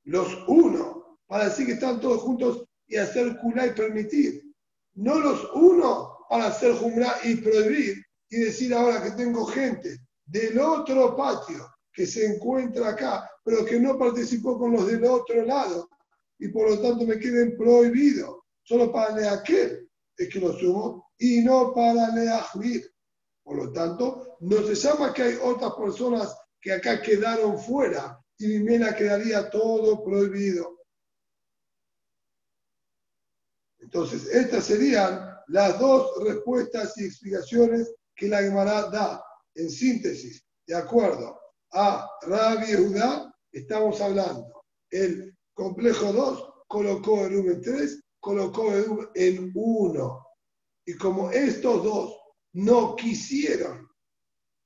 Los uno, para decir que están todos juntos y hacer culá y permitir. No los uno para hacer jumra y prohibir y decir ahora que tengo gente del otro patio que se encuentra acá, pero que no participó con los del otro lado y por lo tanto me queden prohibidos. Solo para aquel es que lo sumo y no para leahmir. Por lo tanto, no se llama que hay otras personas que acá quedaron fuera y mi mena quedaría todo prohibido. Entonces, estas serían las dos respuestas y explicaciones que la Gemara da en síntesis, de acuerdo a Rabbi Judá, estamos hablando. El complejo 2 colocó el V en 3, colocó el V en 1. Y como estos dos no quisieron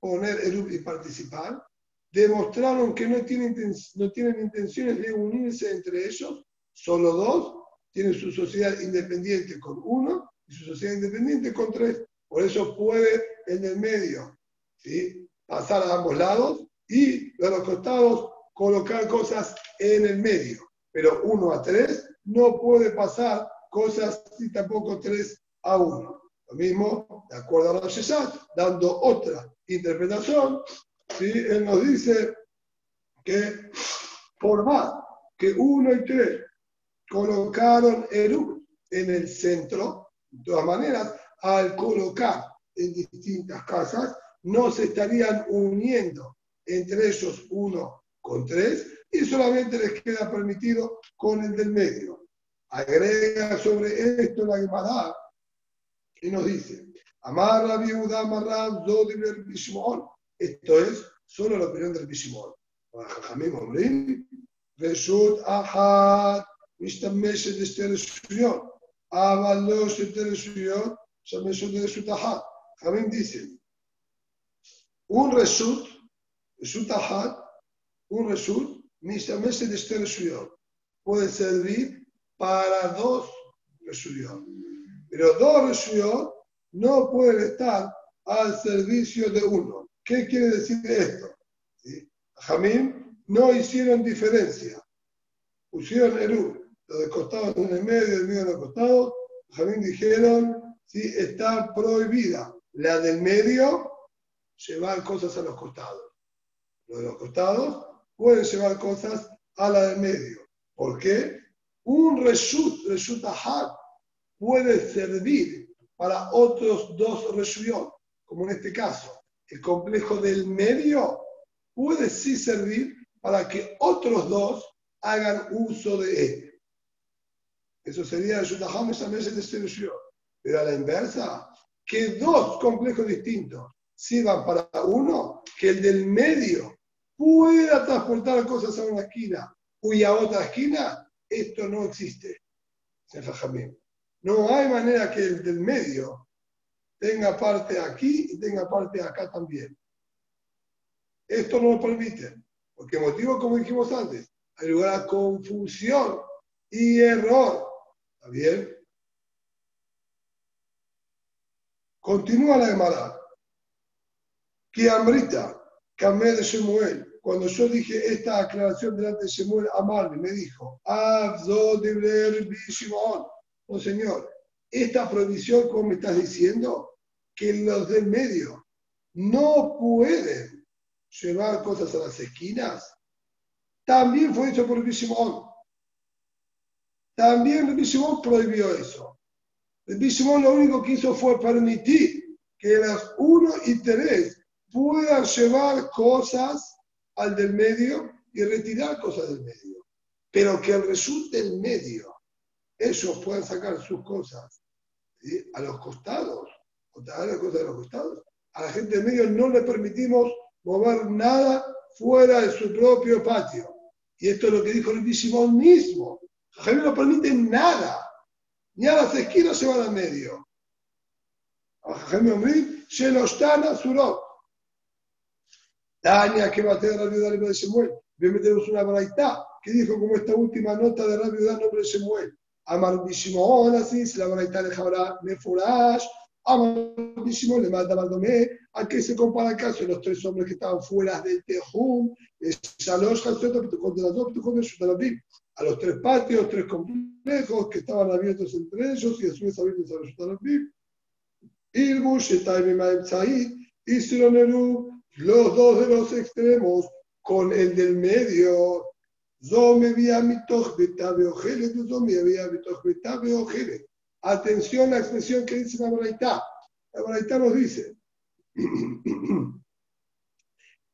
poner el y participar, demostraron que no tienen, no tienen intenciones de unirse entre ellos, solo dos tienen su sociedad independiente con uno y su sociedad independiente con tres. Por eso puede en el medio ¿sí? pasar a ambos lados y de los costados colocar cosas en el medio. Pero uno a tres no puede pasar cosas y tampoco tres a uno. Lo mismo, de acuerdo a Sheshat, dando otra interpretación, ¿sí? él nos dice que por más que uno y tres colocaron el en el centro, de todas maneras, al colocar en distintas casas, no se estarían uniendo entre ellos uno con tres y solamente les queda permitido con el del medio. Agrega sobre esto la Gemara y nos dice, Amar la viuda. Esto es solo la opinión del Bishimon. Jajamim Omrim, Reshut Ahad, משתמשת לשתי רשויות, אבל לא שתי רשויות משתמשת לרשות אחת. חכמים dicen, un reshut, reshut ahad, un reshut, משתמשת לשתי רשויות. Puede servir para dos reshuyot. Pero dos reshuyot no pueden estar al servicio de uno. ¿Qué quiere decir esto? ¿Sí? Jamín no hicieron diferencia. Pusieron el uno, los de costados en el medio, el medio de los costados. Jamín dijeron, sí, está prohibida. La del medio, llevar cosas a los costados. Los de los costados pueden llevar cosas a la del medio. ¿Por qué? Un reshut, reshut ahad, puede servir para otros dos reshuyot, como en este caso. El complejo del medio puede sí servir para que otros dos hagan uso de él. Eso sería el Shutaham de Pero a la inversa, que dos complejos distintos sirvan para uno, que el del medio pueda transportar cosas a una esquina y a otra esquina, esto no existe. No hay manera que el del medio tenga parte aquí y tenga parte acá también. Esto no lo permite, porque motivo, como dijimos antes, hay lugar a confusión y error. ¿Está bien? Continúa la Gemara. Que Amrita, Camé de Shemuel, cuando yo dije esta aclaración delante de Shemuel Amal, me dijo, Abdo de. No, señor, esta prohibición, como me estás diciendo, que los del medio no pueden llevar cosas a las esquinas, también fue hecho por Bishimon. También Bishimon prohibió eso. Bishimon lo único que hizo fue permitir que las 1 y 3 puedan llevar cosas al del medio y retirar cosas del medio. Pero que el resulte del medio ellos puedan sacar sus cosas a los costados, traer las cosas a los costados. A la gente del medio no le permitimos mover nada fuera de su propio patio. Y esto es lo que dijo el Simón mismo. Jaime no permite nada, ni a las esquinas se van al medio. Sheloshtan Asurot. Daña que va a tener Rabbi Udá de Shemuel. Bien tenemos una braita que dijo como esta última nota de Rabbi Udá nombre de Shemuel. Amar Bishimon, así, la braita de Jabra Mefurash. Amar Bishimon le manda Maldomé. ¿A qué se compara el caso los tres hombres que estaban fuera del Tejum? Shalosh Hatzot, Pituchot de las dos, Pituchot de Shutarabim. A los tres patios, tres complejos que estaban abiertos entre ellos y a su vez abiertos a los Shutarabim. Irbu, Shetai, Mimaim, Tzahid, Isroneru, los dos de los extremos con el del medio. Zome vía mitoch betabe ojele, zome vía mitoch betabe ojele. Atención a la expresión que dice la Baraitá. La Baraitá nos dice,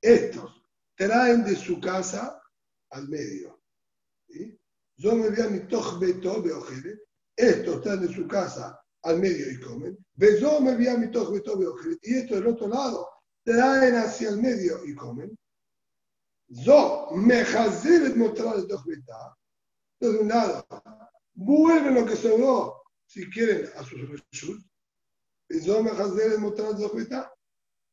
estos traen de su casa al medio. Zome vía mitoch betabe ojele. Estos traen de su casa al medio y comen. Zome vía mitoch betabe ojele. Y esto del otro lado traen hacia el medio y comen. Zo, mejazer mostrar el Entonces, de un lado, vuelven lo que sobró, si quieren, a sus reshut. Zo, mejazer mostrar el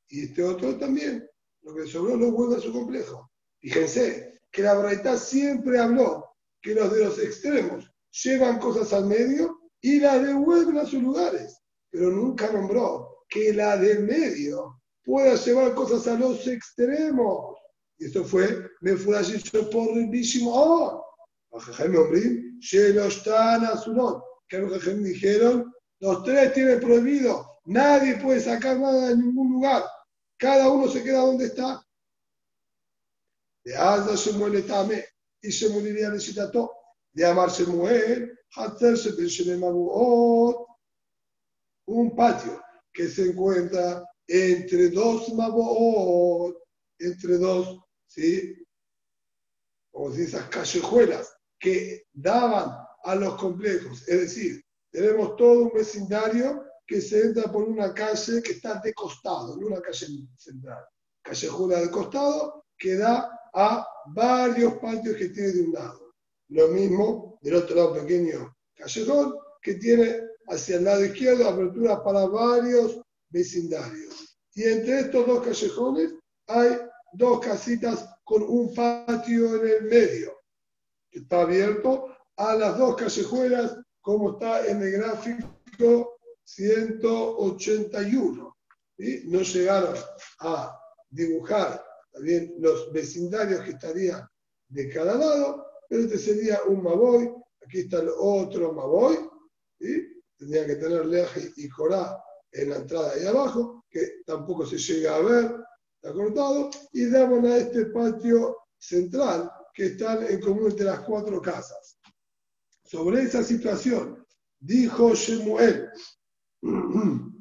Y este otro también, lo que sobró lo vuelve a su complejo. Fíjense que la Braita siempre habló que los de los extremos llevan cosas al medio y las devuelven a sus lugares, pero nunca nombró que la del medio pueda llevar cosas a los extremos. Y esto fue, me fue dicho por lindísimo. ¡Oh! Jaime Ombrim, Shelostan Azunot. Que los que dijeron, los tres tienen prohibido, nadie puede sacar nada de ningún lugar, cada uno se queda donde está. De Asa se muere Tame y se moriría de Citato. De Amar se muere, hacerse de Un patio que se encuentra entre dos Maboot, entre dos, ¿sí? Como si esas callejuelas que daban a los complejos. Es decir, tenemos todo un vecindario que se entra por una calle que está de costado, no una calle central. Callejuela de costado que da a varios patios que tiene de un lado. Lo mismo del otro lado pequeño callejón que tiene hacia el lado izquierdo aperturas para varios vecindarios. Y entre estos dos callejones hay dos casitas con un patio en el medio, que está abierto. A las dos callejuelas, como está en el gráfico 181. y No llegaron a dibujar también los vecindarios que estarían de cada lado, pero este sería un Maboy, aquí está el otro Maboy, y tendría que tener Leje y Corá en la entrada ahí abajo, que tampoco se llega a ver, está cortado, y damos a este patio central que está en común entre las cuatro casas. Sobre esa situación, dijo Shemuel,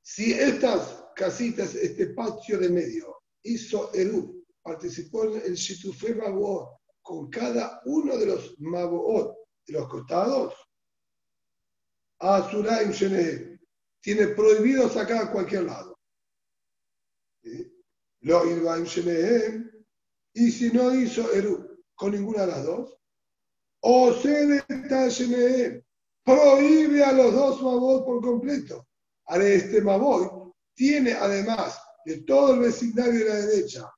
si estas casitas, este patio de medio, hizo Eru, participó en el Shitufe Mabuot, con cada uno de los Maboot, de los costados, Asuraim Shenehem, tiene prohibido sacar a cualquier lado. Lo y si no hizo Eru con ninguna de las dos, o Shenehem, prohíbe a los dos Mabot por completo. Ahora este Mabot tiene además de todo el vecindario de la derecha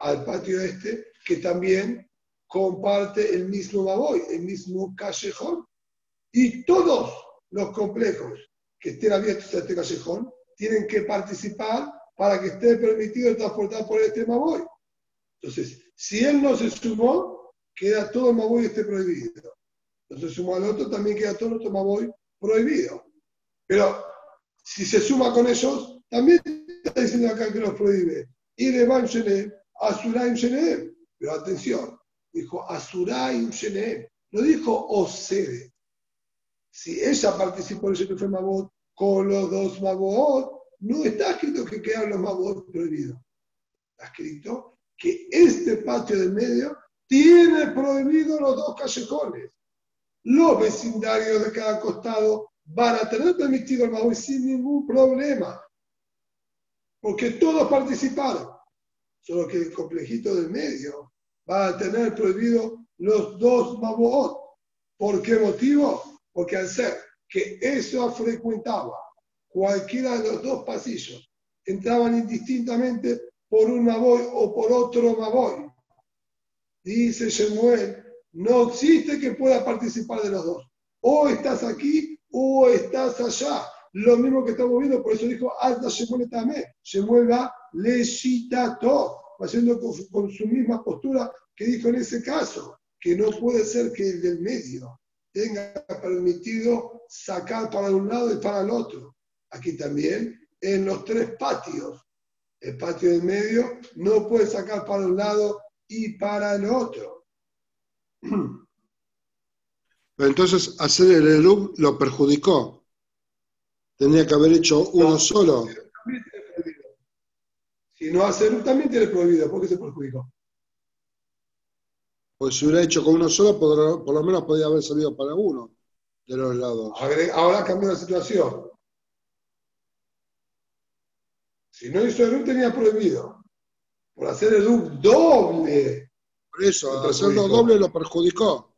al patio este, que también comparte el mismo baboy, el mismo callejón. Y todos los complejos que estén abiertos a este callejón tienen que participar para que esté permitido transportar por este Maboy. Entonces, si él no se sumó, queda todo el Maboy esté prohibido. No se sumó al otro, también queda todo el otro Maboy prohibido. Pero si se suma con ellos, también está diciendo acá que los prohíbe. Y de Ban Azuraim Shenem. Pero atención, dijo Azuraim Shenem. No dijo Osede. Si ella participó en el fue Mabot con los dos Mabot, no está escrito que quedan los Mabot prohibidos. Está escrito que este patio del medio tiene prohibido los dos callejones. Los vecindarios de cada costado van a tener permitido el Mabot sin ningún problema. Porque todos participaron. solo que el complejito del medio va a tener prohibido los dos maboot. ¿Por qué motivo? Porque al ser que eso frecuentaba cualquiera de los dos pasillos, entraban indistintamente por un maboy o por otro maboy. Dice Shemuel, no existe que pueda participar de los dos. O estás aquí o estás allá. Lo mismo que estamos viendo, por eso dijo, alta Shemuel también. Shemuel va todo, haciendo con, con su misma postura que dijo en ese caso, que no puede ser que el del medio tenga permitido sacar para un lado y para el otro. Aquí también, en los tres patios, el patio del medio no puede sacar para un lado y para el otro. Pero entonces hacer el Erup lo perjudicó. Tenía que haber hecho uno solo. Si no hace Erup también tiene prohibido. ¿Por qué se perjudicó? Pues si hubiera hecho con uno solo, por, lo menos podía haber salido para uno de los lados. Ahora cambió la situación. Si no hizo Erup, tenía prohibido. Por hacer Erup doble. Por eso, hacerlo doble lo perjudicó.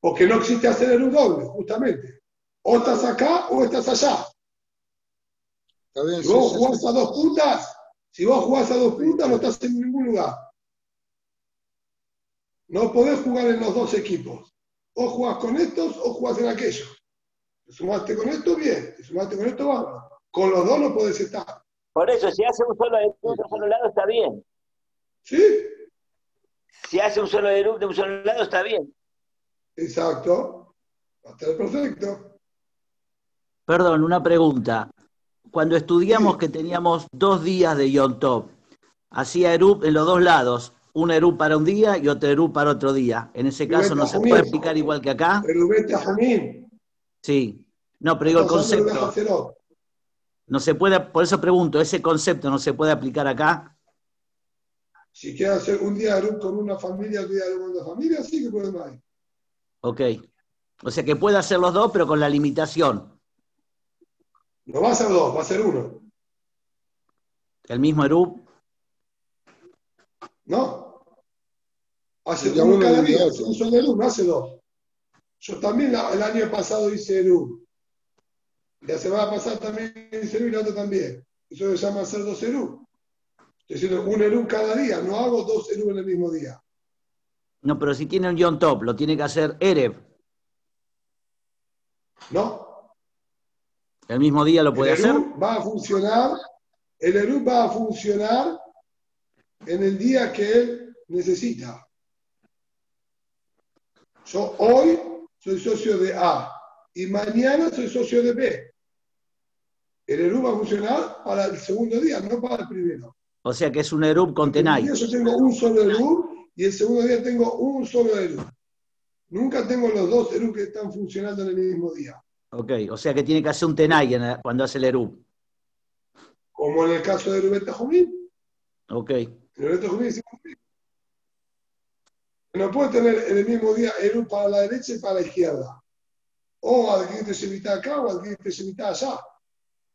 Porque no existe hacer Erup doble, justamente. O estás acá o estás allá. si vos jugás a dos puntas, si vos jugás a dos puntas, no estás en ningún lugar. No podés jugar en los dos equipos. O jugás con estos o jugás en aquellos. Te sumaste con esto, bien. Te sumaste con esto, vamos. Con los dos no podés estar. Por eso, si hace un solo de un solo lado, está bien. ¿Sí? Si hace un solo de de un solo lado, está bien. Exacto. Va a estar perfecto. Perdón, una pregunta. Cuando estudiamos que teníamos dos días de Yom Tov, hacía Erup en los dos lados, un Eru para un día y otro Eru para otro día. En ese caso no se puede explicar igual que acá. Sí. No, pero digo el concepto. No se puede, por eso pregunto, ese concepto no se puede aplicar acá. Si quieres hacer un día Eru con una familia, otro día con otra familia, sí que puede más. Ok. O sea que puede hacer los dos, pero con la limitación. No va a ser dos, va a ser uno. ¿El mismo Eru? No. Hace uno cada día, un solo no hace dos. Yo también el año pasado hice Eru. La semana pasada también hice Eru y la otra también. Eso se llama hacer dos Eru. Estoy diciendo un Eru cada día, no hago dos Eru en el mismo día. No, pero si tiene un John Top, lo tiene que hacer Erev. No. ¿El mismo día lo puede el hacer? Va a funcionar, el Eru va a funcionar en el día que él necesita. Yo hoy soy socio de A y mañana soy socio de B. El ERUB va a funcionar para el segundo día, no para el primero. O sea que es un ERUB con TENAI. Yo tengo un solo ERUB y el segundo día tengo un solo ERUB. Nunca tengo los dos ERUB que están funcionando en el mismo día. Ok, o sea que tiene que hacer un TENAI cuando hace el ERUB. Como en el caso de ERUB Tajomín. Ok. No puede tener en el mismo día el para la derecha y para la izquierda. O adquirirte Shemitah acá o adquirirte Shemitah allá.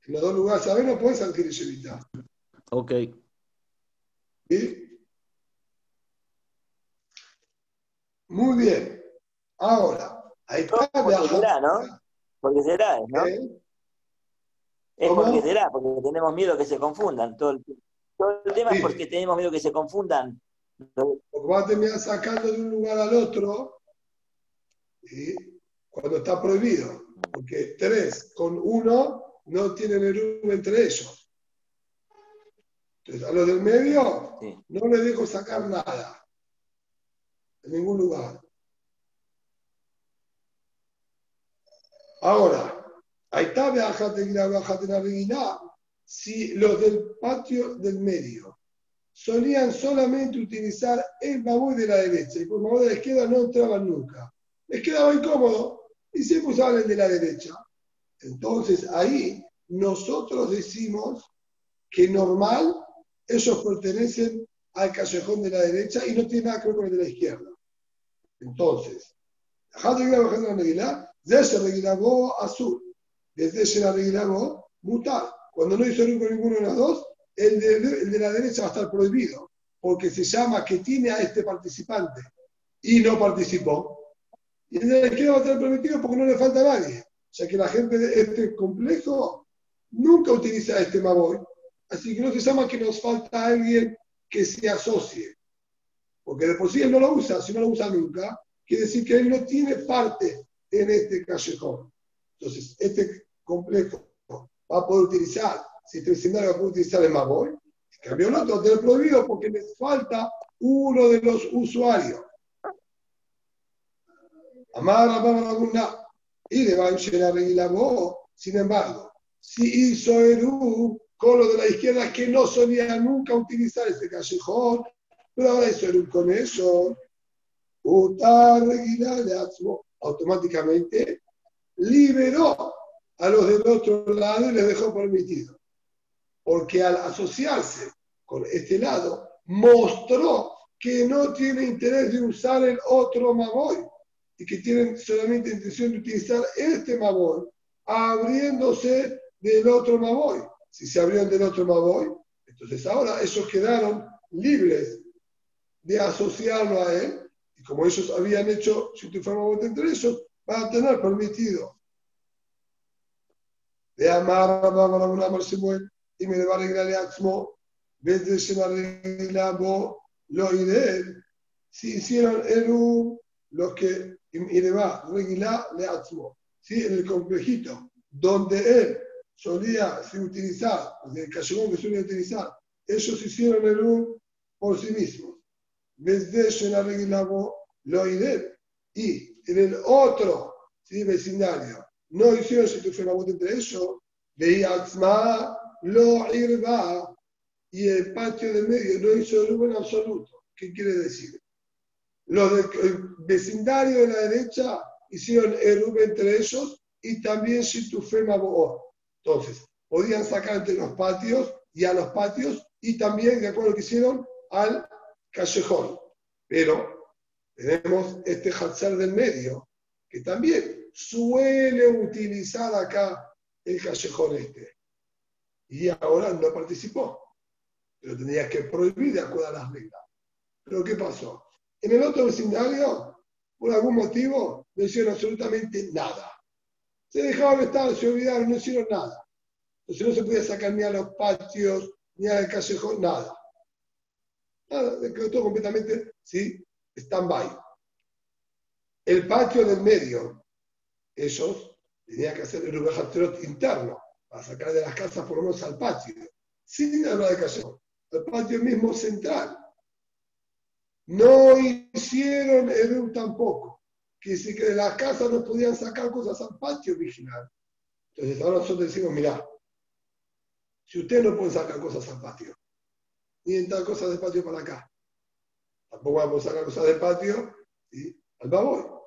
En los dos lugares a ver no puedes adquirir Shemitah. Ok. Muy bien. Ahora, ahí está. Porque será, ¿no? Porque será, ¿no? Es porque será, porque tenemos miedo que se confundan todo el. Todo el tema es porque tenemos miedo que se confundan. Porque va a terminar sacando de un lugar al otro cuando está prohibido. Porque tres con uno no tienen el entre ellos. Entonces, a los del medio no les dejo sacar nada. En ningún lugar. Ahora, ahí está, si los del patio del medio solían solamente utilizar el baúl de la derecha y por baúl de la izquierda no entraban nunca. Les quedaba incómodo y siempre usaban el de la derecha. Entonces ahí nosotros decimos que normal ellos pertenecen al callejón de la derecha y no tiene nada que ver con el de la izquierda. Entonces, desde mutar. Cuando no hizo con ninguno de los dos, el de, el de la derecha va a estar prohibido. porque se llama que tiene a este participante y no participó. Y en la izquierda va a estar permitido porque no le falta a nadie. O sea que la gente de este complejo nunca utiliza este Maboy. Así que no se llama que nos falta alguien que se asocie. Porque de por sí él no lo usa, si no lo usa nunca, quiere decir que él no tiene parte en este callejón. Entonces, este complejo va a poder utilizar, si va a poder utilizar el Maboy, en cambio el otro tiene prohibido porque les falta uno de los usuarios. Amar a y le va a la voz. Sin embargo, si hizo Eru con lo de la izquierda que no solía nunca utilizar este callejón, pero ahora hizo Eru con eso, automáticamente liberó a los del otro lado y les dejó permitido. Porque al asociarse con este lado, mostró que no tiene interés de usar el otro Maboy y que tienen solamente intención de utilizar este Maboy, abriéndose del otro Maboy. Si se abrieron del otro Maboy, entonces ahora ellos quedaron libres de asociarlo a él, y como ellos habían hecho si tu Maboy entre ellos, van a tener permitido de amar a una y va a arreglar a vez de se lo iré. Si hicieron Eru, los que va regular le atzmo. ¿Sí? En el complejito, donde él solía utilizar, el callejón que solía utilizar, ellos hicieron el por sí mismos. Desde la regulabo lo. Y en el otro ¿sí? vecindario, no hicieron si tu entre ellos, veía atzma lo irba. Y el patio de medio no hizo en absoluto. ¿Qué quiere decir? Los del vecindario de la derecha hicieron Erub entre ellos y también Shitufema Boor. Entonces, podían sacar entre los patios y a los patios y también, de acuerdo a lo que hicieron, al callejón. Pero tenemos este Hatzar del medio, que también suele utilizar acá el callejón este. Y ahora no participó. Pero tenía que prohibir de acuerdo a las reglas. Pero ¿qué pasó? En el otro vecindario, por algún motivo, no hicieron absolutamente nada. Se dejaron estar, se olvidaron, no hicieron nada. Entonces no se podía sacar ni a los patios, ni al callejón, nada. Nada, todo completamente, ¿sí? Stand-by. El patio del medio, ellos tenían que hacer el rubejatrot interno, para sacar de las casas por lo menos al patio, sin hablar de callejón. El patio mismo central. No hicieron Eru tampoco. Que si que de la casa no podían sacar cosas al patio original. Entonces ahora nosotros decimos, mira, si ustedes no pueden sacar cosas al patio, ni entrar cosas del patio para acá, tampoco vamos a sacar cosas del patio ¿sí? al babor.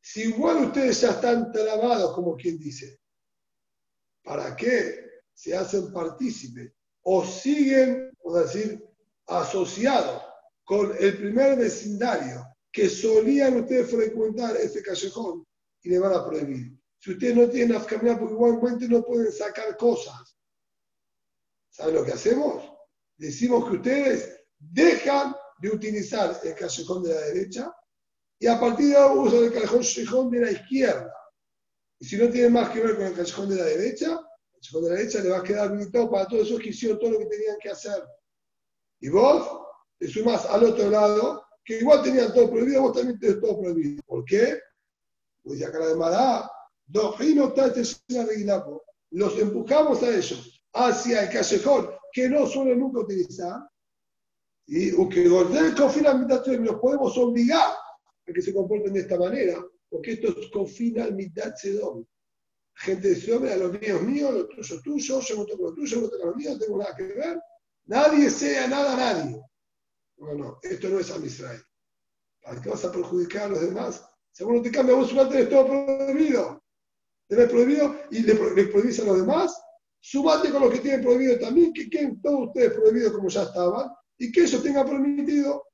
Si igual ustedes ya están trabados, como quien dice, ¿para qué se hacen partícipes o siguen, por decir, asociados con el primer vecindario que solían ustedes frecuentar ese callejón y le van a prohibir. Si ustedes no tienen afcaminar, porque igualmente no pueden sacar cosas. ¿Saben lo que hacemos? Decimos que ustedes dejan de utilizar el callejón de la derecha y a partir de ahora usan el callejón de la izquierda. Y si no tiene más que ver con el callejón de la derecha, el callejón de la derecha le va a quedar habilitado para todos esos que hicieron todo lo que tenían que hacer. Y vos te sumas al otro lado, que igual tenían todo prohibido, vos también tenés todo prohibido. ¿Por qué? Pues ya cara de Mará, los empujamos a ellos hacia el callejón que no suelen nunca utilizar, y que los podemos obligar a que se comporten de esta manera, porque esto es confina mitad sedón. Gente de hombre, a los míos míos, los tuyos tuyos, yo no tengo lo tuyo, no tengo lo mío, no tengo nada que ver. Nadie sea nada a nadie. No, no, esto no es a Israel. ¿Para qué vas a perjudicar a los demás? Según te cambia, vos tenés todo prohibido. Tenés prohibido y le, prohibís a los demás. Sumate con los que tienen prohibido también, que queden todos ustedes prohibidos como ya estaban y que ellos tengan permitido.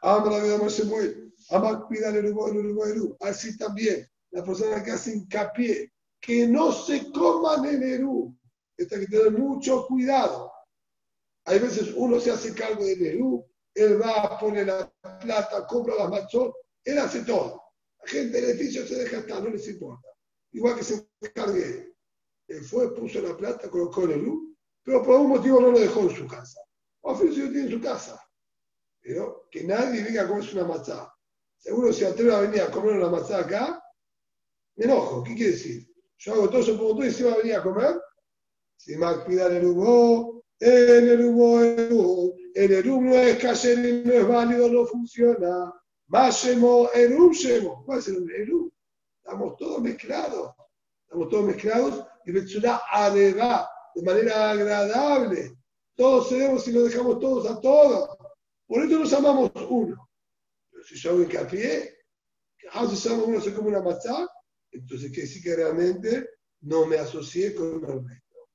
Amar la se Así también, la persona que hace hincapié que no se coman el Eru. Que tener mucho cuidado Hay veces uno se hace cargo del Eru, él va, pone la plata, compra las machos, él hace todo. La gente del edificio se deja estar, no les importa. Igual que se encargue. Él fue, puso la plata, colocó el Eru, pero por algún motivo no lo dejó en su casa. O al lo tiene en su casa. Pero que nadie diga cómo es una matzá. Seguro si atreve a venir a comer una matzá acá, me enojo. ¿Qué quiere decir? Yo hago todo eso por todo y si va a venir a comer. Si me cuidar el hubo, el el hubo, el erum no es cayer no es válido, no funciona. Más shemo, erum shemo. ¿Cuál es el erum? Estamos todos mezclados. Estamos todos mezclados y Betsura areva de manera agradable. Todos cedemos y lo dejamos todos a todos. Por eso nos llamamos uno. Yo que se llama uno se come una matzá, entonces quiere decir que realmente no me asocié con el resto.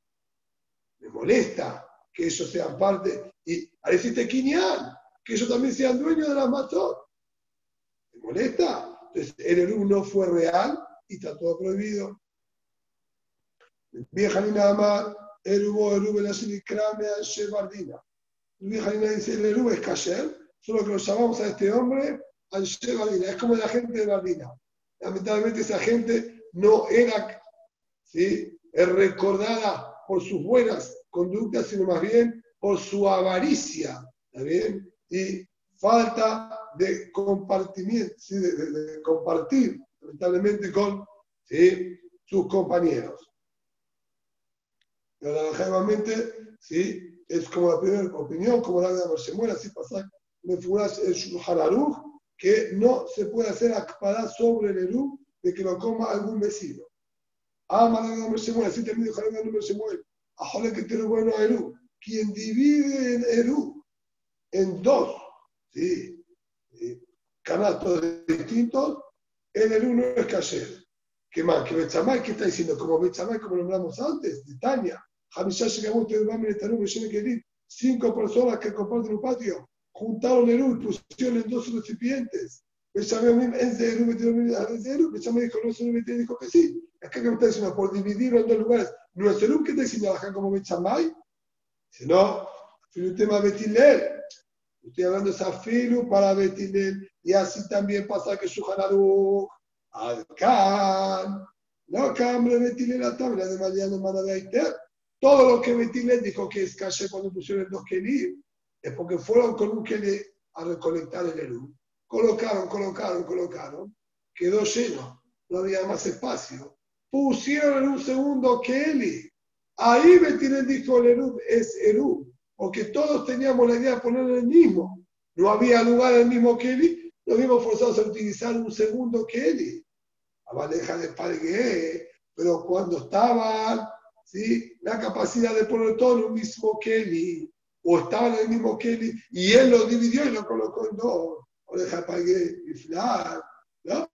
Me molesta que ellos sean parte, y a decirte Kinyan, que ellos también sean dueños de las. ¿Me molesta? Entonces el Eru no fue real y está todo prohibido. Vieja ni nada más, dice, el Eru es solo que lo llamamos a este hombre Anshe Bardina. Es como la gente de Bardina lamentablemente esa gente no era ¿sí? recordada por sus buenas conductas, sino más bien por su avaricia, ¿está bien? Y falta de compartimiento, ¿sí? de, compartir, lamentablemente, con sus compañeros. Pero ¿sí? es como la primera opinión, como la de Marsemuel, así pasa, me figuras el Shulchan que no se puede hacer akpadá sobre el Eru de que lo coma algún vecino. Ama la nombre Shemuel, así termina el nombre Shemuel. Ajole que tiene bueno a Eru. Quien divide el Eru en dos, ¿sí? canastos distintos, el Eru no es cayer. ¿Qué más? Que Bechamay, ¿qué está diciendo? Como Bechamay, como nombramos antes, de Tania. Cinco personas que comparten un patio juntaron el y pusieron en dos recipientes. es de Eru, me dijo, no lo dijo que sí. Acá que está diciendo, por dividirlo en dos lugares, no es el que está diciendo acá como Bechamay, sino el tema Betilel. Estoy hablando de Zafilu para Betilel, y así también pasa que Shuhanaru, Alcan, no cambia Betilel la tabla de Mariano Manabaiter. Todo lo que Betilel dijo que es calle cuando pusieron los Kelim es porque fueron con un Kelly a recolectar el Eru. Colocaron, colocaron, colocaron. Quedó lleno. No había más espacio. Pusieron en un segundo Kelly. Ahí tiene dijo el Eru es Eru. Porque todos teníamos la idea de poner el mismo. No había lugar el mismo Kelly. Nos vimos forzados a utilizar un segundo Kelly. A bandeja de Pargué. Pero cuando estaban, ¿sí? la capacidad de poner todo en un mismo Kelly o estaba en el mismo Kelly y él lo dividió y lo colocó en dos. Oreja pagué y ¿no?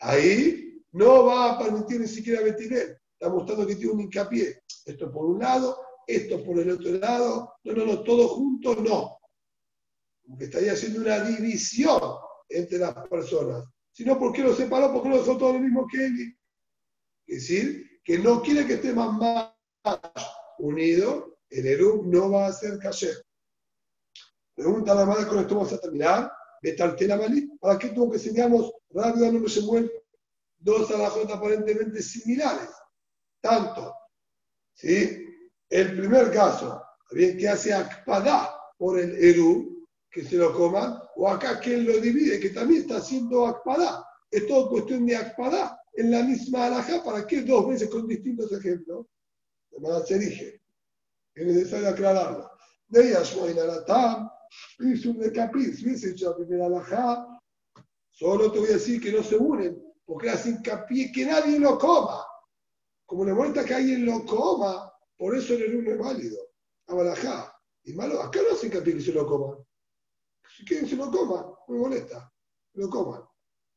Ahí no va a permitir ni siquiera Betirel. Está mostrando que tiene un hincapié. Esto por un lado, esto por el otro lado. No, no, no, todo junto no. Porque estaría haciendo una división entre las personas. Si no, ¿por qué lo separó? ¿Por qué lo dejó todo en el mismo Kelly? Es decir, que no quiere que esté más unido el Eru no va a ser caché. Pregunta la madre, con esto vamos a terminar. ¿Para qué tuvo que enseñamos rápido no se mueve? Dos alajot aparentemente similares. Tanto, ¿sí? El primer caso, bien que hace akpadá por el Eru, que se lo coman, o acá él lo divide, que también está haciendo akpadá. Es todo cuestión de akpadá en la misma alajá. ¿Para qué dos veces con distintos ejemplos? De se dije es necesario aclararla. De hizo un decapir, si hubiese hecho la primera alajá, solo te voy a decir que no se unen, porque hace hincapié que nadie lo coma. Como le molesta que alguien lo coma, por eso el uno es válido. Abalajá. Y malo, acá no hace hincapié que se lo coma. Si quieren se lo coma, no me molesta. Lo coman.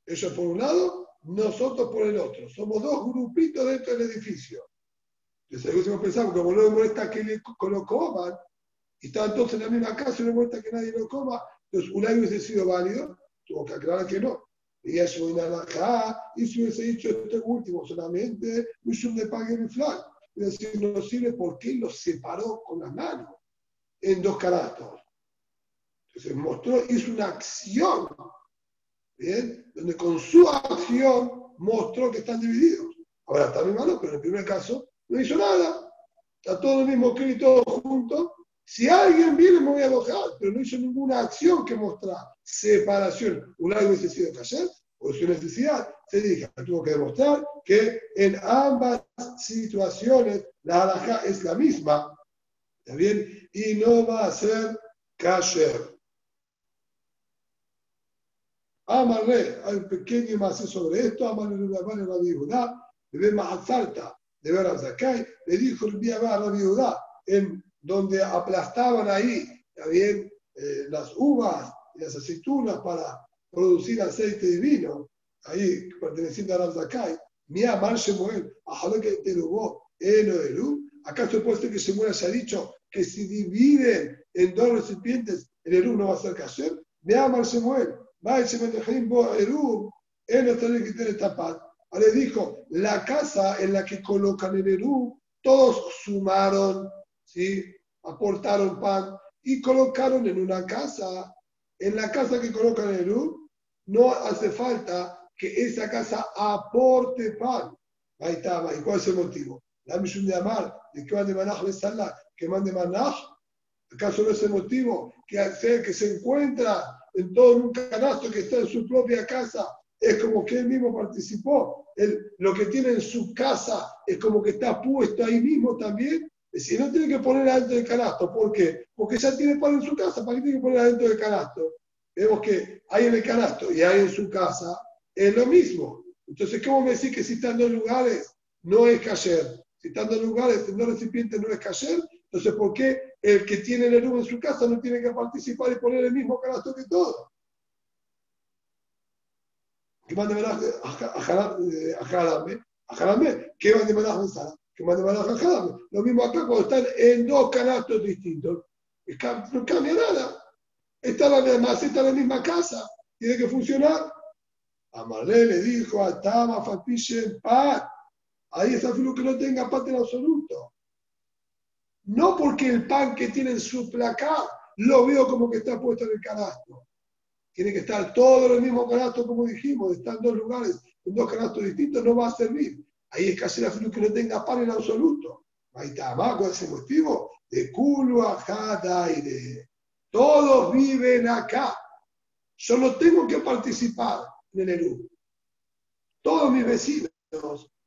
Ellos por un lado, nosotros por el otro. Somos dos grupitos dentro del edificio. Entonces, a pensamos, como no le molesta que le, lo coman, y está entonces en la misma casa y no le molesta que nadie lo coma, entonces un año hubiese sido válido, tuvo que aclarar que no. Y eso acá, y si hubiese dicho este último solamente, un de pague mi flag. Es decir, no sirve porque él lo separó con las manos. en dos canastos. Entonces mostró, hizo una acción, ¿bien? Donde con su acción mostró que están divididos. Ahora está muy malo, pero en el primer caso no hizo nada. Está todo lo mismo escrito junto. Si alguien viene, me voy a enojar, pero no hizo ninguna acción que mostrar separación. Un algo hubiese sido callar, o su necesidad, se diga, tuvo que demostrar que en ambas situaciones la halajá es la misma, ¿está bien? Y no va a ser kasher. Amarle, hay un pequeño más sobre esto, amarle la mano la viuda, de ver más alta, de a Zakai, le dijo el día a la viuda, en donde aplastaban ahí, ¿está bien? Eh, las uvas y las aceitunas para producir aceite divino, ahí perteneciente a la Zakai, mi amar Shemuel, a que te lo eno Eru, ¿acaso puede ser que Shemuel haya dicho que si dividen en dos recipientes, el Eru no va a ser kasher? Mi amar Shemuel, va Shemuel Bo Eru, eno que tener tapat. Ahora dijo, la casa en la que colocan el Eru, todos sumaron, ¿sí? aportaron pan y colocaron en una casa. En la casa que colocan el Eru, no hace falta que esa casa aporte pan. Ahí está, ¿y cuál es el motivo? La misión de amar, de que van de manaj sala, que mande manaj. ¿Acaso no es el motivo que que se encuentra en todo un canasto que está en su propia casa? Es como que él mismo participó. lo que tiene en su casa es como que está puesto ahí mismo también. Es decir, no tiene que poner adentro del canasto. ¿Por qué? Porque ya tiene pan en su casa. ¿Para qué tiene que poner adentro del canasto? Vemos que hay en el canasto y hay en su casa, es lo mismo. Entonces, ¿cómo me decís que si están dos lugares no es cayer? Si están dos lugares, en dos recipientes no es cayer, entonces ¿por qué el que tiene el eruv en su casa no tiene que participar y poner el mismo canasto que todo? ¿Qué mande a Jarame? A Jarame, ¿qué mande a Sara? ¿Qué mande a Jarame? Lo mismo acá cuando están en dos canastos distintos. No cambia nada. Está la, está en la misma casa. Tiene que funcionar. Amarle le dijo a Tama Fapishen Pat. Ahí está filo que no tenga pan en absoluto. No porque el pan que tiene en su placar lo veo como que está puesto en el canasto. Tiene que estar todo en el mismo canasto, como dijimos, están en dos lugares, en dos canastos distintos, no va a servir. Ahí es casi la filo que no tenga pan en absoluto. Está, ¿cuál es el motivo? De culo a de todos viven acá. Yo no tengo que participar en el Eru. Todos mis vecinos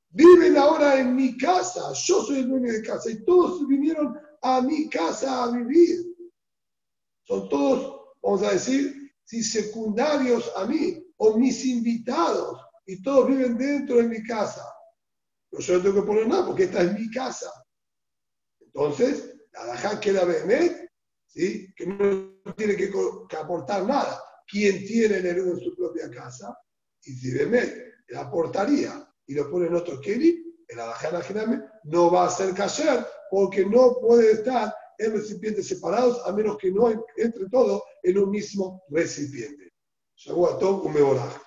viven ahora en mi casa. Yo soy el dueño de casa y todos vinieron a mi casa a vivir. Son todos, vamos a decir, si secundarios a mí o mis invitados y todos viven dentro de mi casa. Pero yo no tengo que poner nada porque esta es mi casa. Entonces, la Dajá queda Behemet que no tiene que, aportar nada. Quien tiene el en su propia casa, y si Bemet le aportaría y lo pone en otro Keri, el Adajana no va a ser kasher porque no puede estar en recipientes separados a menos que no entre todo en un mismo recipiente. Un meboraj.